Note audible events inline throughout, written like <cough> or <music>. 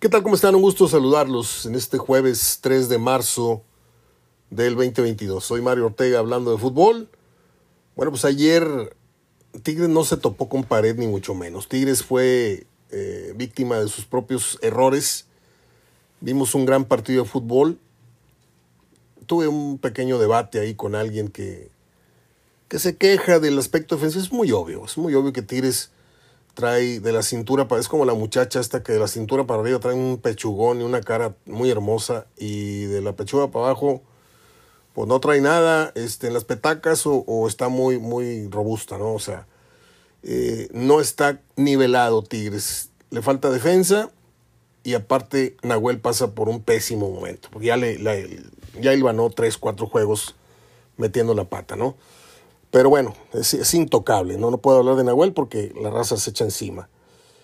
¿Qué tal? ¿Cómo están? Un gusto saludarlos en este jueves 3 de marzo del 2022. Soy Mario Ortega hablando de fútbol. Bueno, pues ayer Tigres no se topó con pared ni mucho menos. Tigres fue eh, víctima de sus propios errores. Vimos un gran partido de fútbol. Tuve un pequeño debate ahí con alguien que, que se queja del aspecto defensivo. Es muy obvio, es muy obvio que Tigres trae de la cintura es como la muchacha esta que de la cintura para arriba trae un pechugón y una cara muy hermosa y de la pechuga para abajo pues no trae nada este, en las petacas o, está muy, muy robusta, ¿no? O sea, eh, no está nivelado Tigres. Le falta defensa y aparte Nahuel pasa por un pésimo momento. Porque ya, le, la, ya ilvanó tres, cuatro juegos metiendo la pata, ¿no? Pero bueno, es, intocable, ¿no? No puedo hablar de Nahuel porque la raza se echa encima.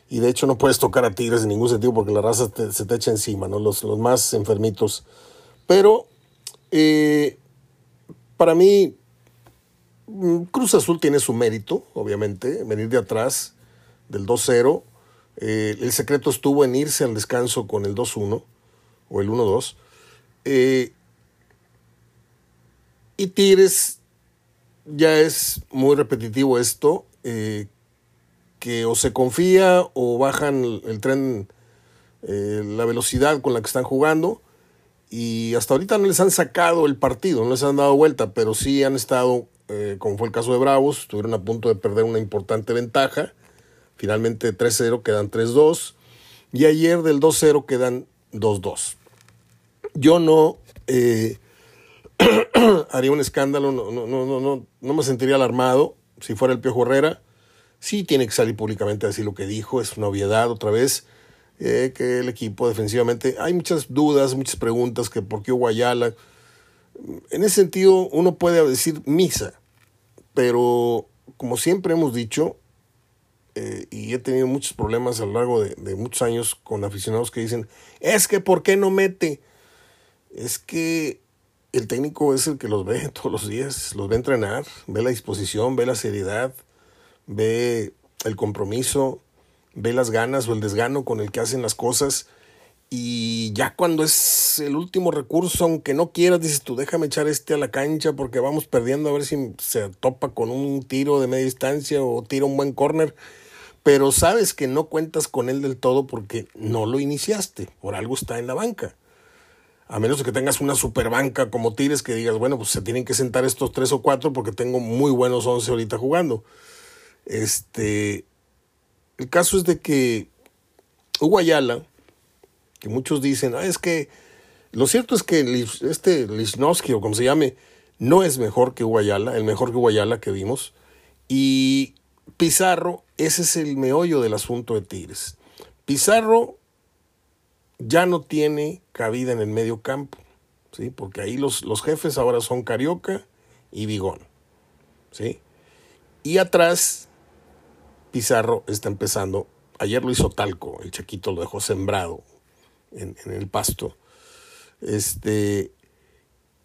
Y de hecho no puedes tocar a Tigres en ningún sentido porque la raza se te echa encima, ¿no? Los, los más enfermitos. Pero eh, para mí, mm, Cruz Azul tiene su mérito, obviamente, venir de atrás del 2-0. Eh, el secreto estuvo en irse al descanso con el 2-1 o el 1-2. Eh, y Tigres ya es muy repetitivo esto, eh, que o se confía o bajan el, tren, eh, la velocidad con la que están jugando. Y hasta ahorita no les han sacado el partido, no les han dado vuelta, pero sí han estado, eh, como fue el caso de Bravos, estuvieron a punto de perder una importante ventaja. Finalmente 3-0 quedan 3-2. Y ayer del 2-0 quedan 2-2. Yo no <clears throat> haría un escándalo, no, no, no, no, no me sentiría alarmado si fuera el Piojo Herrera. Sí tiene que salir públicamente a decir lo que dijo, es una obviedad otra vez, eh, que el equipo defensivamente, hay muchas dudas, muchas preguntas, que por qué Guayala. En ese sentido uno puede decir misa, pero como siempre hemos dicho, eh, y he tenido muchos problemas a lo largo de, de muchos años con aficionados que dicen, es que ¿por qué no mete? Es que el técnico es el que los ve <laughs> todos los días, los ve entrenar, ve la disposición, ve la seriedad, ve el compromiso, ve las ganas o el desgano con el que hacen las cosas. Y ya cuando es el último recurso, aunque no quieras, dices tú, déjame echar este a la cancha porque vamos perdiendo a ver si se topa con un tiro de media distancia o tira un buen córner. Pero sabes que no cuentas con él del todo porque no lo iniciaste, por algo está en la banca a menos que tengas una super banca como Tigres que digas, bueno, pues se tienen que sentar estos tres o cuatro porque tengo muy buenos once ahorita jugando. Este, el caso es de que Hugo Ayala, que muchos dicen, ah, es que lo cierto es que este Lichnowsky o como se llame, no es mejor que Hugo Ayala, el mejor que Hugo Ayala que vimos. Y Pizarro, ese es el meollo del asunto de Tigres. Pizarro ya no tiene cabida en el medio campo, ¿sí? porque ahí los, los jefes ahora son Carioca y Vigón. ¿sí? Y atrás, Pizarro está empezando. Ayer lo hizo Talco, el Chaquito lo dejó sembrado en, en el pasto. Este,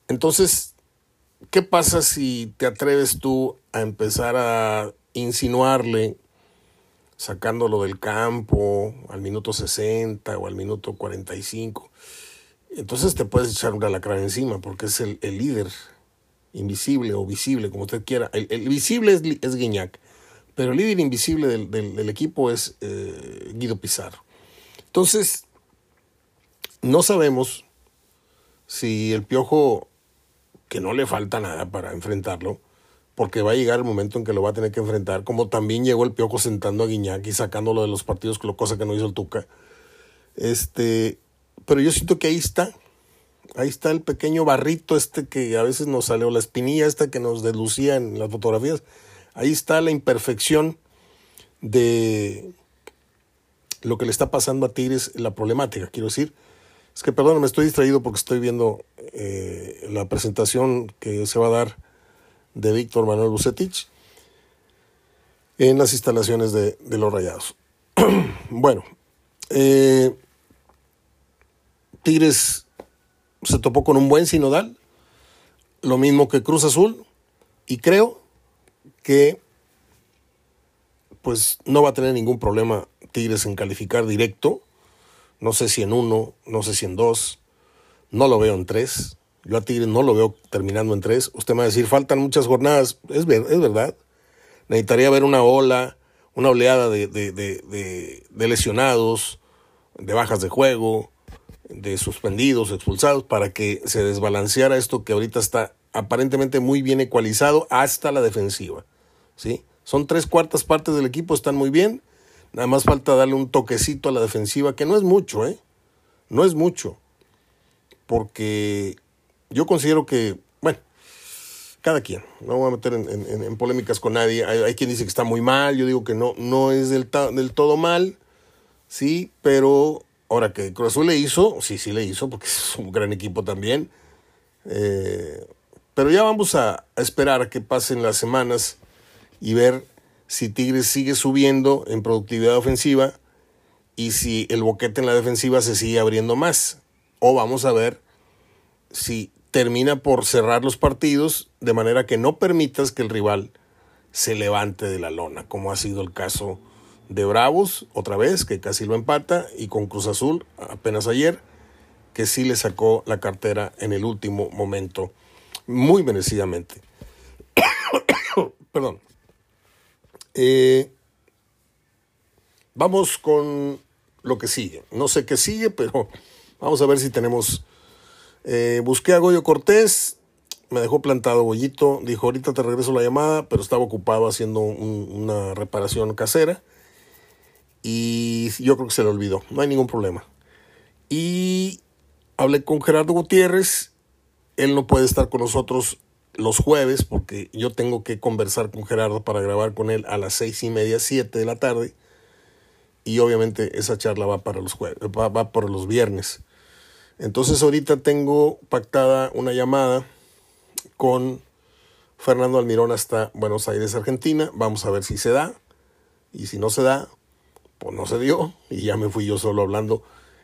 entonces, ¿qué pasa si te atreves tú a empezar a insinuarle sacándolo del campo al minuto 60 o al minuto 45. Entonces te puedes echar una lacra encima porque es el, líder invisible o visible, como usted quiera. El, visible es, es, Guiñac, pero el líder invisible del, equipo es eh, Guido Pizarro. Entonces, no sabemos si el piojo, que no le falta nada para enfrentarlo, porque va a llegar el momento en que lo va a tener que enfrentar, como también llegó el Piojo sentando a Guiñac y sacándolo de los partidos, cosa que no hizo el Tuca. Este, pero yo siento que ahí está, ahí está el pequeño barrito este que a veces nos sale, o la espinilla esta que nos delucía en las fotografías, ahí está la imperfección de lo que le está pasando a Tigres, la problemática, quiero decir. Es que, perdón, me estoy distraído porque estoy viendo eh, la presentación que se va a dar de Víctor Manuel Bucetich en las instalaciones de, los Rayados. <clears throat> bueno, eh, Tigres se topó con un buen sinodal, lo mismo que Cruz Azul, y creo que pues no va a tener ningún problema Tigres en calificar directo. No sé si en uno, no sé si en dos. No lo veo en tres. Yo a Tigres no lo veo terminando en tres. Usted me va a decir, faltan muchas jornadas. Es, es verdad. Necesitaría ver una ola, una oleada de, de, lesionados, de bajas de juego, de suspendidos, expulsados, para que se desbalanceara esto que ahorita está aparentemente muy bien ecualizado hasta la defensiva. ¿sí? Son tres cuartas partes del equipo, están muy bien. Nada más falta darle un toquecito a la defensiva, que no es mucho, ¿eh? No es mucho. Porque yo considero que, bueno, cada quien, no voy a meter en, polémicas con nadie. Hay, quien dice que está muy mal, yo digo que no, no es del, del todo mal, sí, pero ahora que Cruz Azul le hizo, sí, sí le hizo, porque <laughs> es un gran equipo también. Eh, pero ya vamos a, a esperar a que pasen las semanas y ver si Tigres sigue subiendo en productividad ofensiva y si el boquete en la defensiva se sigue abriendo más. O vamos a ver si termina por cerrar los partidos de manera que no permitas que el rival se levante de la lona, como ha sido el caso de Bravos, otra vez, que casi lo empata, y con Cruz Azul, apenas ayer, que sí le sacó la cartera en el último momento, muy merecidamente. <coughs> Perdón. Eh, vamos con lo que sigue. No sé qué sigue, pero vamos a ver si tenemos eh, busqué a Goyo Cortés, me dejó plantado Goyito, dijo ahorita te regreso la llamada, pero estaba ocupado haciendo una reparación casera y yo creo que se le olvidó, no hay ningún problema. Y hablé con Gerardo Gutiérrez, él no puede estar con nosotros los jueves porque yo tengo que conversar con Gerardo para grabar con él a las seis y media, siete de la tarde y obviamente esa charla va para los jueves, va, va para los viernes. Entonces ahorita tengo pactada una llamada con Fernando Almirón hasta Buenos Aires, Argentina. Vamos a ver si se da. Y si no se da, pues no se dio. Y ya me fui yo solo hablando.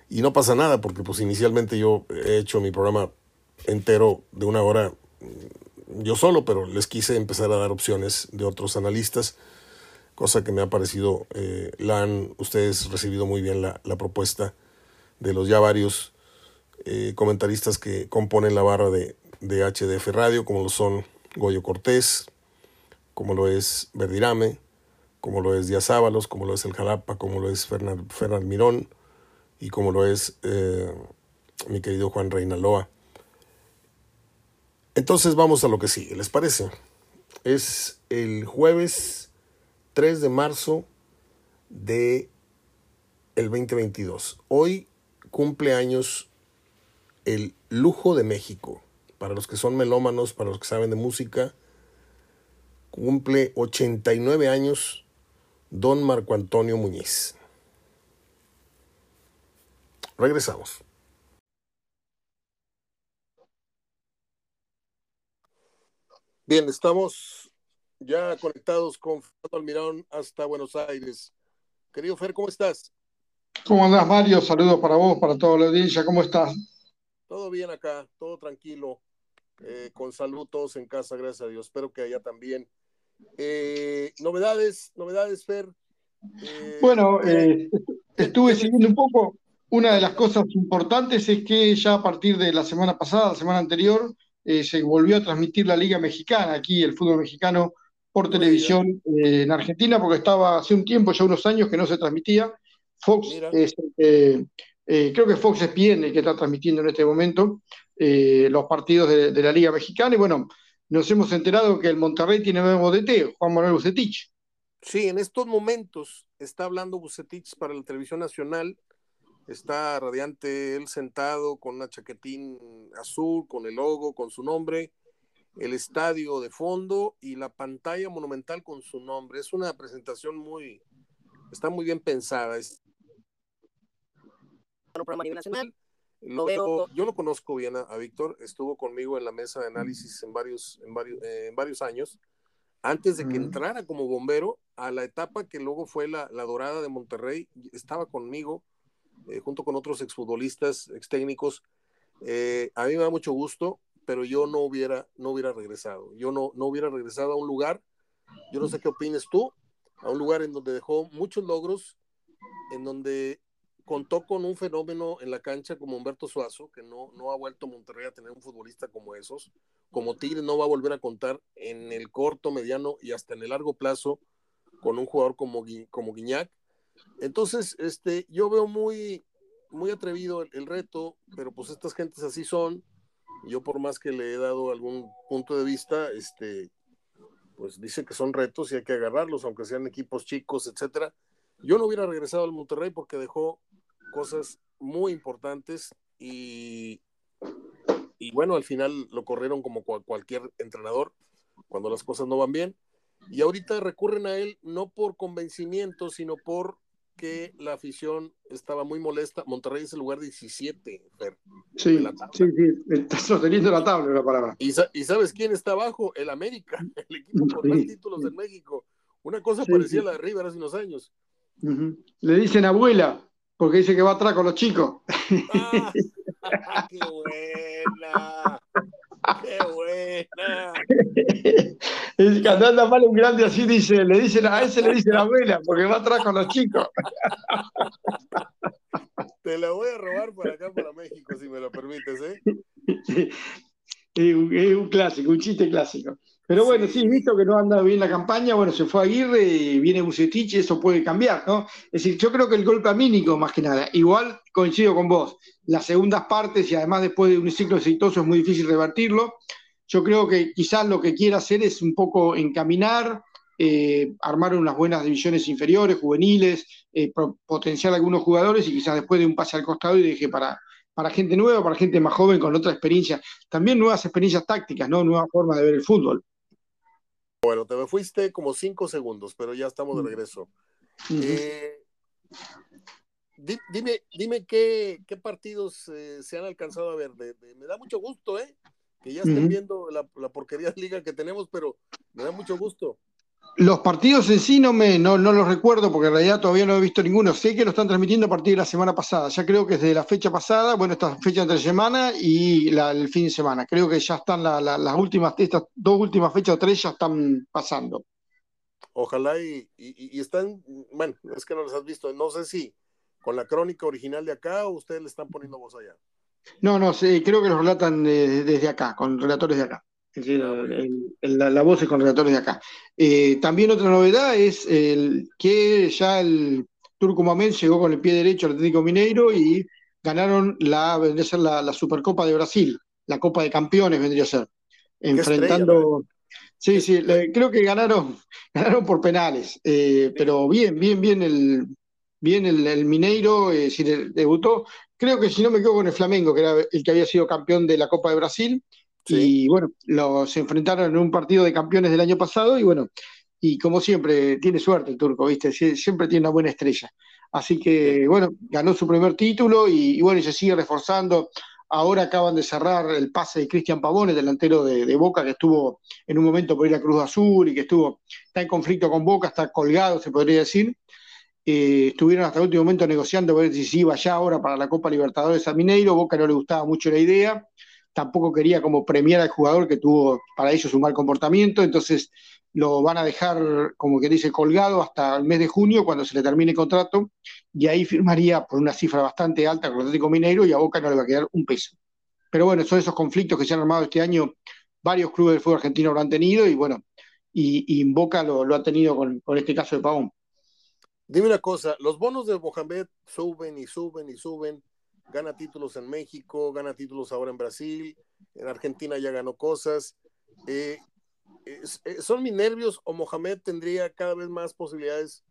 Y no pasa nada, porque pues inicialmente yo he hecho mi programa entero de una hora mm, yo solo, pero les quise empezar a dar opciones de otros analistas, cosa que me ha parecido, eh, la han ustedes recibido muy bien la, la propuesta de los ya varios eh, comentaristas que componen la barra de, de, HDF Radio, como lo son Goyo Cortés, como lo es Verdirame, como lo es Díaz Ábalos, como lo es El Jalapa, como lo es Fernando Mirón y como lo es eh, mi querido Juan Reinaloa. Entonces vamos a lo que sigue, ¿les parece? Es el jueves 3 de marzo de el 2022. Hoy cumple años el lujo de México. Para los que son melómanos, para los que saben de música, cumple 89 años don Marco Antonio Muñiz. Regresamos. Bien, estamos ya conectados con Fernando Almirón hasta Buenos Aires. Querido Fer, ¿cómo estás? ¿Cómo andás, Mario? Saludos para vos, para toda la audiencia. ¿Cómo estás? Todo bien acá, todo tranquilo, eh, con salud, todos en casa, gracias a Dios. Espero que allá también. Eh, novedades, novedades, Fer. Eh, bueno, estuve siguiendo un poco. Una de las cosas importantes es que ya a partir de la semana pasada, la semana anterior, se volvió a transmitir la Liga Mexicana, aquí el fútbol mexicano, por televisión en Argentina, porque estaba hace un tiempo, ya unos años, que no se transmitía. Fox es eh, creo que Fox es el que está transmitiendo en este momento eh, los partidos de, la Liga Mexicana. Y bueno, nos hemos enterado que el Monterrey tiene nuevo DT, Juan Manuel Bucetich. Sí, en estos momentos está hablando Bucetich para la televisión nacional. Está radiante él sentado con una chaquetín azul, con el logo, con su nombre, el estadio de fondo y la pantalla monumental con su nombre. Es una presentación muy, está muy bien pensada. Es, programa a nivel nacional. yo lo conozco bien a, Víctor, estuvo conmigo en la mesa de análisis en varios, en varios, eh, en varios años, antes de que entrara como bombero a la etapa que luego fue la, la dorada de Monterrey, estaba conmigo, eh, junto con otros exfutbolistas, ex técnicos. Eh, a mí me da mucho gusto, pero yo no hubiera, no hubiera regresado. Yo no, no hubiera regresado a un lugar, yo no sé qué opines tú, a un lugar en donde dejó muchos logros, en donde contó con un fenómeno en la cancha como Humberto Suazo, que no, no ha vuelto Monterrey a tener un futbolista como esos, como Tigre no va a volver a contar en el corto, mediano y hasta en el largo plazo con un jugador como, como Guiñac. Entonces, este, yo veo muy, muy atrevido el, reto, pero pues estas gentes así son. Yo por más que le he dado algún punto de vista, este, pues dice que son retos y hay que agarrarlos, aunque sean equipos chicos, etcétera. Yo no hubiera regresado al Monterrey porque dejó cosas muy importantes y, y bueno, al final lo corrieron como cualquier entrenador cuando las cosas no van bien. Y ahorita recurren a él no por convencimiento, sino por que la afición estaba muy molesta. Monterrey es el lugar 17, Fer, sí, sí, sí, está sosteniendo la tabla la palabra. ¿Y, ¿Y, sabes quién está abajo? El América, <laughs> el equipo con más títulos en México. Una cosa parecía la de River hace unos años. Le dicen abuela, porque dice que va atrás con los chicos. Ah, ¡Qué buena! ¡Qué buena! Es anda mal un grande así, dice, le dicen, a ese le dicen abuela, porque va atrás con los chicos. Te la voy a robar por acá para México, si me lo permites, ¿eh? Es un, clásico, un chiste clásico. Pero bueno, sí. visto que no anda bien la campaña, bueno, se fue Aguirre y viene Bucetich y eso puede cambiar, ¿no? Es decir, yo creo que el golpe amínico, más que nada, igual coincido con vos, las segundas partes y además después de un ciclo exitoso es muy difícil revertirlo. Yo creo que quizás lo que quiera hacer es un poco encaminar, eh, armar unas buenas divisiones inferiores, juveniles, eh, potenciar algunos jugadores y quizás después de un pase al costado y deje para, para gente nueva, para gente más joven con otra experiencia. También nuevas experiencias tácticas, ¿no? Nueva forma de ver el fútbol. Bueno, te me fuiste como cinco segundos, pero ya estamos de mm. regreso. Eh, dime, dime qué, qué partidos eh, se han alcanzado a ver. me da mucho gusto, ¿eh? Que ya estén viendo la, la, porquería de liga que tenemos, pero me da mucho gusto. Los partidos en sí no, me, no, no los recuerdo porque en realidad todavía no he visto ninguno. Sé que lo están transmitiendo a partir de la semana pasada. Ya creo que desde la fecha pasada, bueno, esta fecha entre semana y el fin de semana. Creo que ya están las últimas, estas dos últimas fechas o tres ya están pasando. Ojalá y, y, están, bueno, es que no los has visto. No sé si con la crónica original de acá o ustedes le están poniendo voz allá. No, no, sí, creo que los relatan desde acá, con relatores de acá. Es decir, la, voz es con relatores de acá. Eh, también otra novedad es el, que ya el Turco Mamén llegó con el pie derecho al Atlético Mineiro y ganaron la, vendría a ser la, Supercopa de Brasil, la Copa de Campeones vendría a ser. Enfrentando. sí, sí, creo que ganaron, <laughs> ganaron por penales, eh, pero bien, bien, bien el, bien el, Mineiro, eh, si debutó, creo que si no me equivoco con el Flamengo, que era el que había sido campeón de la Copa de Brasil, y bueno, los enfrentaron en un partido de campeones del año pasado y bueno, y como siempre, tiene suerte el turco, ¿viste? siempre tiene una buena estrella. Así que bueno, ganó su primer título y, bueno, y se sigue reforzando. Ahora acaban de cerrar el pase de Cristian Pavone, delantero de, Boca, que estuvo en un momento por ir a Cruz Azul y que estuvo, está en conflicto con Boca, está colgado, se podría decir. Eh, estuvieron hasta el último momento negociando ver si se iba ya ahora para la Copa Libertadores a Mineiro. Boca no le gustaba mucho la idea tampoco quería como premiar al jugador que tuvo para ellos un mal comportamiento, entonces lo van a dejar, como que dice, colgado hasta el mes de junio, cuando se le termine el contrato, y ahí firmaría por una cifra bastante alta con Atlético Mineiro y a Boca no le va a quedar un peso. Pero bueno, son esos conflictos que se han armado este año, varios clubes del fútbol argentino lo han tenido y bueno, y, Boca lo, lo, ha tenido con, con este caso de Pavón. Dime una cosa, los bonos de Mohamed suben y suben y suben gana títulos en México, gana títulos ahora en Brasil, en Argentina ya ganó cosas. Eh, eh, ¿Son mis nervios o Mohamed tendría cada vez más posibilidades?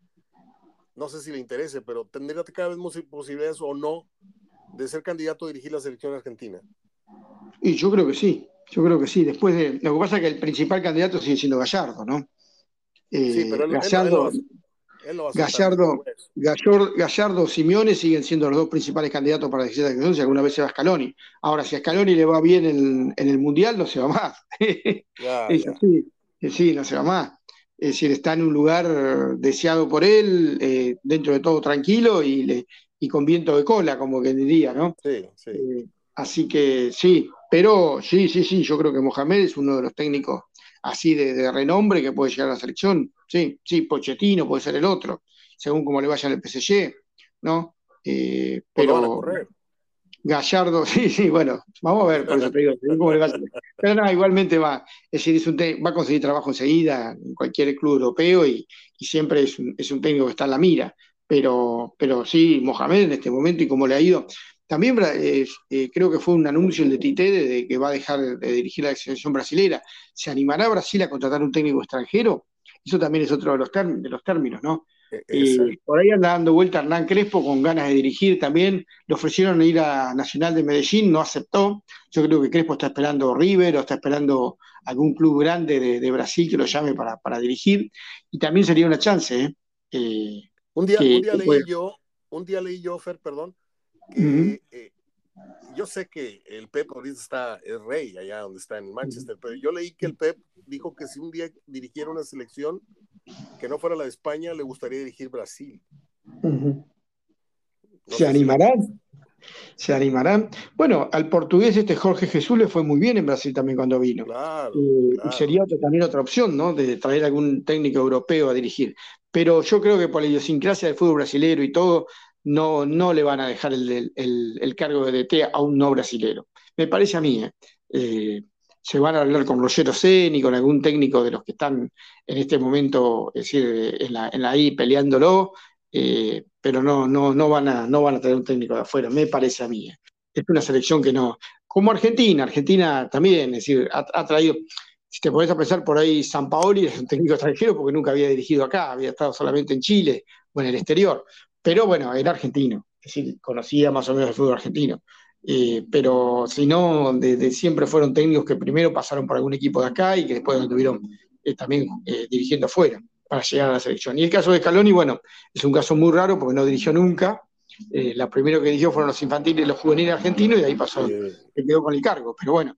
No sé si le interese, pero tendría cada vez más posibilidades o no de ser candidato a dirigir la selección argentina. Y yo creo que sí, yo creo que sí. Después de. Lo que pasa es que el principal candidato sigue siendo Gallardo, ¿no? sí, pero Gallardo, Gallardo, Gallardo, Gallardo, Simeone siguen siendo los dos principales candidatos para la selección si alguna vez se va Scaloni. Ahora, si a Scaloni le va bien en, el Mundial, no se va más. <laughs> Sí, no se va más. Es decir, está en un lugar deseado por él, eh, dentro de todo tranquilo y, y, con viento de cola, como que diría, ¿no? Sí, sí. Eh, así que sí, pero sí, sí, sí, yo creo que Mohamed es uno de los técnicos así de, renombre que puede llegar a la selección. Sí, sí, Pochettino puede ser el otro, según como le vaya al PSG, ¿no? Eh, pero Gallardo, <laughs> sí, sí, bueno, vamos a ver, por eso te digo, cómo le Pero no, igualmente va, es decir, es un va a conseguir trabajo enseguida en cualquier club europeo y, siempre es un, es un, técnico que está en la mira. Pero, pero sí, Mohamed en este momento y cómo le ha ido. También eh, creo que fue un anuncio el de Tite de, que va a dejar de dirigir la selección brasilera. ¿Se animará Brasil a contratar un técnico extranjero? Eso también es otro de los, de los términos, ¿no? Y por ahí anda dando vuelta Hernán Crespo con ganas de dirigir también. Le ofrecieron ir a Nacional de Medellín, no aceptó. Yo creo que Crespo está esperando River o está esperando algún club grande de, Brasil que lo llame para, dirigir. Y también sería una chance. ¿eh? Eh, un, día, un, día leí yo, un día leí yo, Fer, perdón, que eh, yo sé que el Pep ahorita está, es rey allá donde está en Manchester, pero yo leí que el Pep dijo que si un día dirigiera una selección que no fuera la de España, le gustaría dirigir Brasil. ¿Se animarán? ¿Se animarán? Bueno, al portugués este Jorge Jesús le fue muy bien en Brasil también cuando vino. Claro, eh, Y sería también otra opción, ¿no? De traer algún técnico europeo a dirigir. Pero yo creo que por la idiosincrasia del fútbol brasileño y todo, no, no le van a dejar el, cargo de DT a un no brasilero. Me parece a mí, ¿eh? Eh, se van a hablar con Rogero Ceni, con algún técnico de los que están en este momento, es decir, en la, en la I peleándolo, eh, pero no, no, no, van a, no van a tener un técnico de afuera, me parece a mí. Es una selección que no. Como Argentina, Argentina también, es decir, ha, traído, si te podés pensar por ahí, San Paoli es un técnico extranjero porque nunca había dirigido acá, había estado solamente en Chile o en el exterior. Pero bueno, era argentino, es decir, conocía más o menos el fútbol argentino. Eh, pero si no, de, siempre fueron técnicos que primero pasaron por algún equipo de acá y que después estuvieron eh, también eh, dirigiendo afuera para llegar a la selección. Y el caso de Scaloni, bueno, es un caso muy raro porque no dirigió nunca. la primero que dirigió fueron los infantiles y los juveniles argentinos y ahí pasó, se quedó con el cargo. Pero bueno,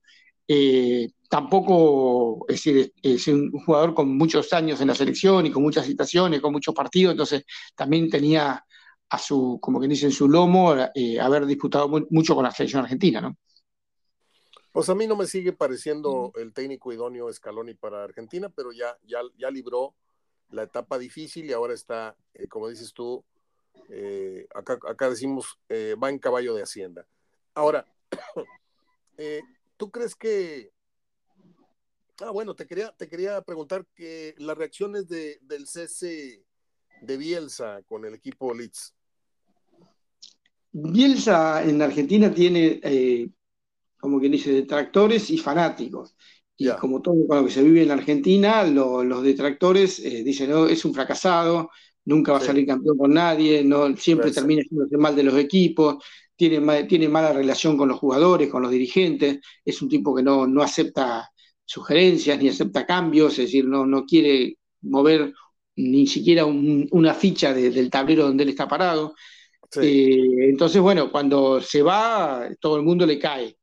tampoco es decir, es un jugador con muchos años en la selección y con muchas citaciones, con muchos partidos, entonces también tenía a su, como que dice, en su lomo, eh, haber disputado mucho con la selección argentina, ¿no? Pues a mí no me sigue pareciendo el técnico idóneo Scaloni para Argentina, pero ya, ya, ya libró la etapa difícil y ahora está, eh, como dices tú, eh, acá, acá, decimos, va en caballo de Hacienda. Ahora, <coughs> ¿tú crees que... Ah, bueno, te quería, te quería preguntar que las reacciones de, del cese de Bielsa con el equipo Leeds. Bielsa en Argentina tiene, eh, como quien dice, detractores y fanáticos. Y como todo lo que se vive en Argentina, los detractores eh, dicen, no, es un fracasado, nunca va a salir campeón con nadie, no, siempre termina haciéndose mal de los equipos, tiene, tiene mala relación con los jugadores, con los dirigentes, es un tipo que no, no acepta sugerencias ni acepta cambios, es decir, no, no quiere mover ni siquiera una ficha del tablero donde él está parado. Eh, entonces, bueno, cuando se va, todo el mundo le cae.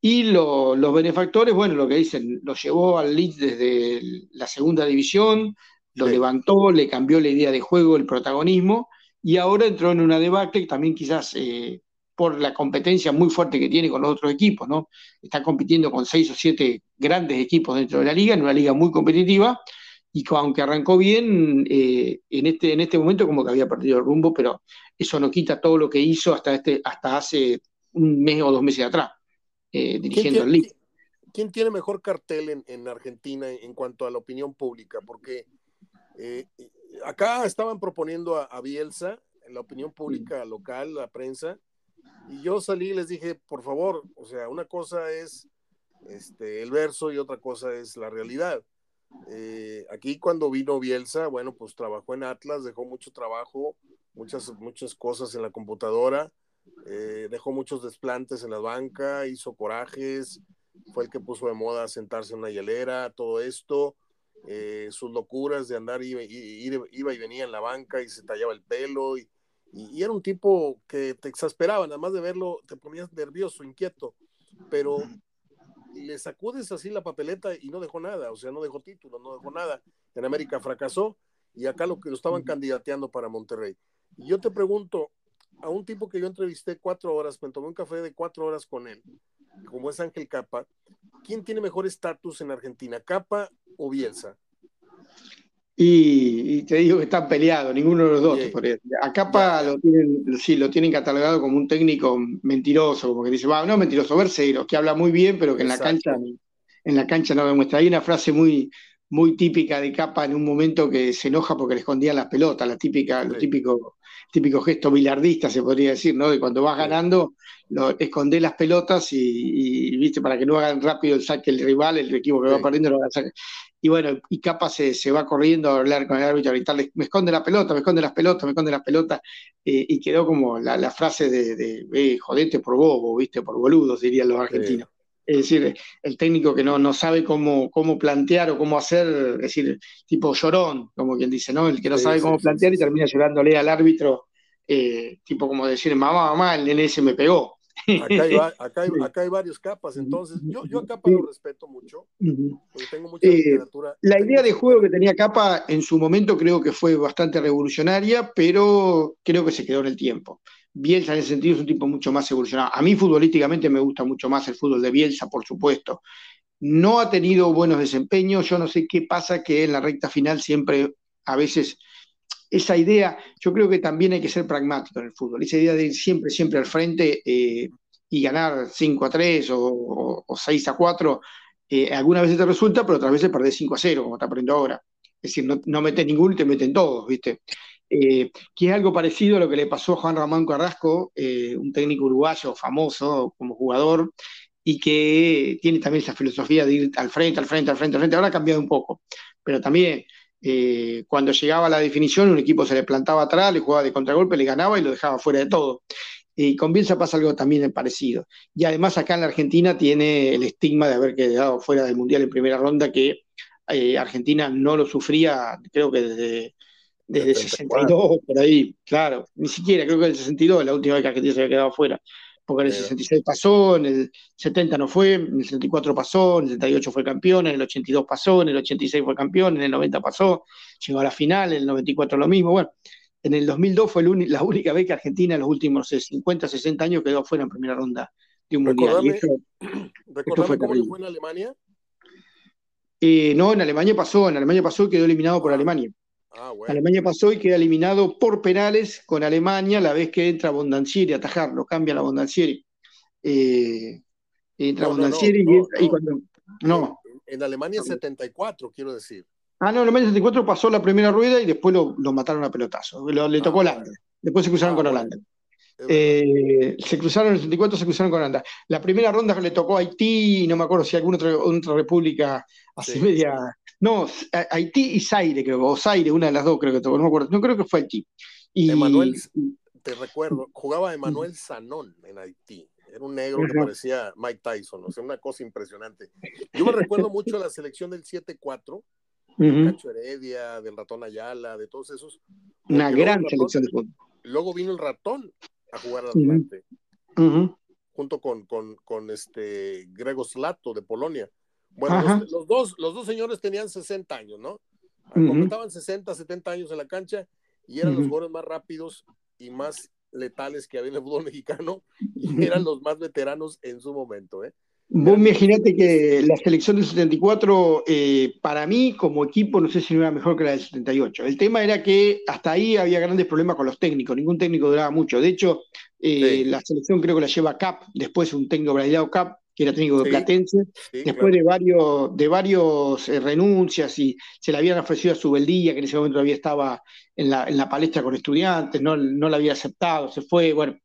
Y los benefactores, bueno, lo que dicen, lo llevó al Leeds desde la segunda división, lo levantó, le cambió la idea de juego, el protagonismo, y ahora entró en una debacle también quizás eh, por la competencia muy fuerte que tiene con los otros equipos, ¿no? Está compitiendo con seis o siete grandes equipos dentro de la liga, en una liga muy competitiva, y aunque arrancó bien, eh, en, este, en este momento como que había perdido el rumbo, pero eso no quita todo lo que hizo hasta, este, hasta hace un mes o dos meses atrás, eh, dirigiendo el League. ¿Quién tiene mejor cartel en, Argentina en cuanto a la opinión pública? Porque eh, acá estaban proponiendo a, Bielsa, la opinión pública local, la prensa, y yo salí y les dije, por favor, o sea, una cosa es este, el verso y otra cosa es la realidad. Eh, aquí cuando vino Bielsa, bueno, pues trabajó en Atlas, dejó mucho trabajo, muchas, muchas cosas en la computadora, eh, dejó muchos desplantes en la banca, hizo corajes, fue el que puso de moda sentarse en una hielera, todo esto, eh, sus locuras de andar, iba, iba, y venía en la banca y se tallaba el pelo, y, y, era un tipo que te exasperaba, nada más de verlo te ponías nervioso, inquieto, pero le sacudes así la papeleta y no dejó nada, o sea, no dejó título, no dejó nada. En América fracasó y acá lo que lo estaban candidateando para Monterrey. Yo te pregunto, a un tipo que yo entrevisté cuatro horas, me tomé un café de cuatro horas con él, como es Ángel Capa, ¿quién tiene mejor estatus en Argentina, Capa o Bielsa? Y, te digo que están peleados, ninguno de los dos. A Capa lo tienen, sí, lo tienen catalogado como un técnico mentiroso, como que dice, va, no mentiroso, versero, que habla muy bien, pero que en la cancha, en la cancha no demuestra. Hay una frase muy, muy típica de Capa en un momento que se enoja porque le escondían las pelotas, la típica, lo típico, típico gesto bilardista, se podría decir, ¿no? De cuando vas ganando, lo, escondés las pelotas y, viste, para que no hagan rápido el saque el rival, el equipo que va perdiendo lo va a sacar. Y bueno, y Capa se, se, va corriendo a hablar con el árbitro, a gritarle, me esconde la pelota, me esconde las pelotas, me esconde las pelotas, eh, y quedó como la, frase de, de eh, jodete por bobo, viste, por boludos, dirían los argentinos. Es decir, el técnico que no, no sabe cómo, cómo plantear o cómo hacer, es decir, tipo llorón, como quien dice, ¿no? El que no sabe cómo plantear y termina llorándole al árbitro, eh, tipo como decir, mamá, mamá, el nene se me pegó. Acá hay, <laughs> acá, hay, varios capas, entonces yo, yo a Capa lo respeto mucho, porque tengo mucha eh, literatura. La idea de juego que tenía Capa en su momento creo que fue bastante revolucionaria, pero creo que se quedó en el tiempo. Bielsa en ese sentido es un tipo mucho más evolucionado. A mí futbolísticamente me gusta mucho más el fútbol de Bielsa, por supuesto. No ha tenido buenos desempeños, yo no sé qué pasa que en la recta final siempre, a veces, esa idea, yo creo que también hay que ser pragmático en el fútbol, esa idea de ir siempre, siempre al frente eh, y ganar 5 a 3 o, 6 a 4, eh, algunas veces te resulta, pero otras veces perdés 5 a 0, como está aprendiendo ahora. Es decir, no, no metes ninguno y te meten todos, ¿viste? Eh, que es algo parecido a lo que le pasó a Juan Ramón Carrasco, eh, un técnico uruguayo famoso como jugador, y que tiene también esa filosofía de ir al frente, al frente, al frente, al frente. Ahora ha cambiado un poco, pero también eh, cuando llegaba a la definición, un equipo se le plantaba atrás, le jugaba de contragolpe, le ganaba y lo dejaba fuera de todo. Y con Bielsa pasa algo también parecido. Y además acá en la Argentina tiene el estigma de haber quedado fuera del Mundial en primera ronda, que Argentina no lo sufría, creo que desde desde el 62, por ahí, claro. Ni siquiera, creo que el 62 la última vez que Argentina se había quedado fuera. Porque en el 66 pasó, en el 70 no fue, en el 74 pasó, en el 78 fue campeón, en el 82 pasó, en el 86 fue campeón, en el 90 pasó, llegó a la final, en el 94 lo mismo. Bueno, en el 2002 fue la única vez que Argentina en los últimos 50, 60 años quedó fuera en primera ronda de un mundial. Y fue cómo fue en Alemania? Eh, no, en Alemania pasó, en Alemania pasó y quedó eliminado por ah. Alemania. Ah, Alemania pasó y queda eliminado por penales con Alemania la vez que entra Bondancieri a atajarlo, cambia la Bondancieri. Eh, entra Bondancieri y, cuando. No. En, Alemania 74, quiero decir. Ah, no, en Alemania 74 pasó la primera rueda y después lo, mataron a pelotazo. le tocó ah, Holanda. Después se cruzaron ah, con Holanda. Eh, se cruzaron en el 74, se cruzaron con Holanda. La primera ronda le tocó a Haití, no me acuerdo si alguna otra, república así media no, Haití y Zaire, creo, o Zaire, una de las dos, creo que no me acuerdo. No creo que fue Haití. Y... Emanuel, te recuerdo, jugaba Emanuel Sanón en Haití. Era un negro que parecía Mike Tyson, o sea, una cosa impresionante. Yo me recuerdo mucho la selección del 7-4, de Cacho Heredia, del ratón Ayala, de todos esos. Una gran selección de fútbol. Luego vino el ratón a jugar adelante, junto con, con, con este Grego Slato de Polonia. Bueno, los, dos, los dos señores tenían 60 años, ¿no? Completaban 60, 70 años en la cancha y eran los jugadores más rápidos y más letales que había en el fútbol <laughs> mexicano y eran los más veteranos en su momento, ¿eh? Vos imaginate que la selección del 74, eh, para mí, como equipo, no sé si no era mejor que la del 78. El tema era que hasta ahí había grandes problemas con los técnicos, ningún técnico duraba mucho. De hecho, eh, la selección creo que la lleva Cap, después un técnico brasileño Cap, que era técnico de Platense, después de varios, de varios eh, renuncias y se le habían ofrecido a Subeldía, que en ese momento todavía estaba en la, en la palestra con estudiantes, no, no la había aceptado, se fue, bueno,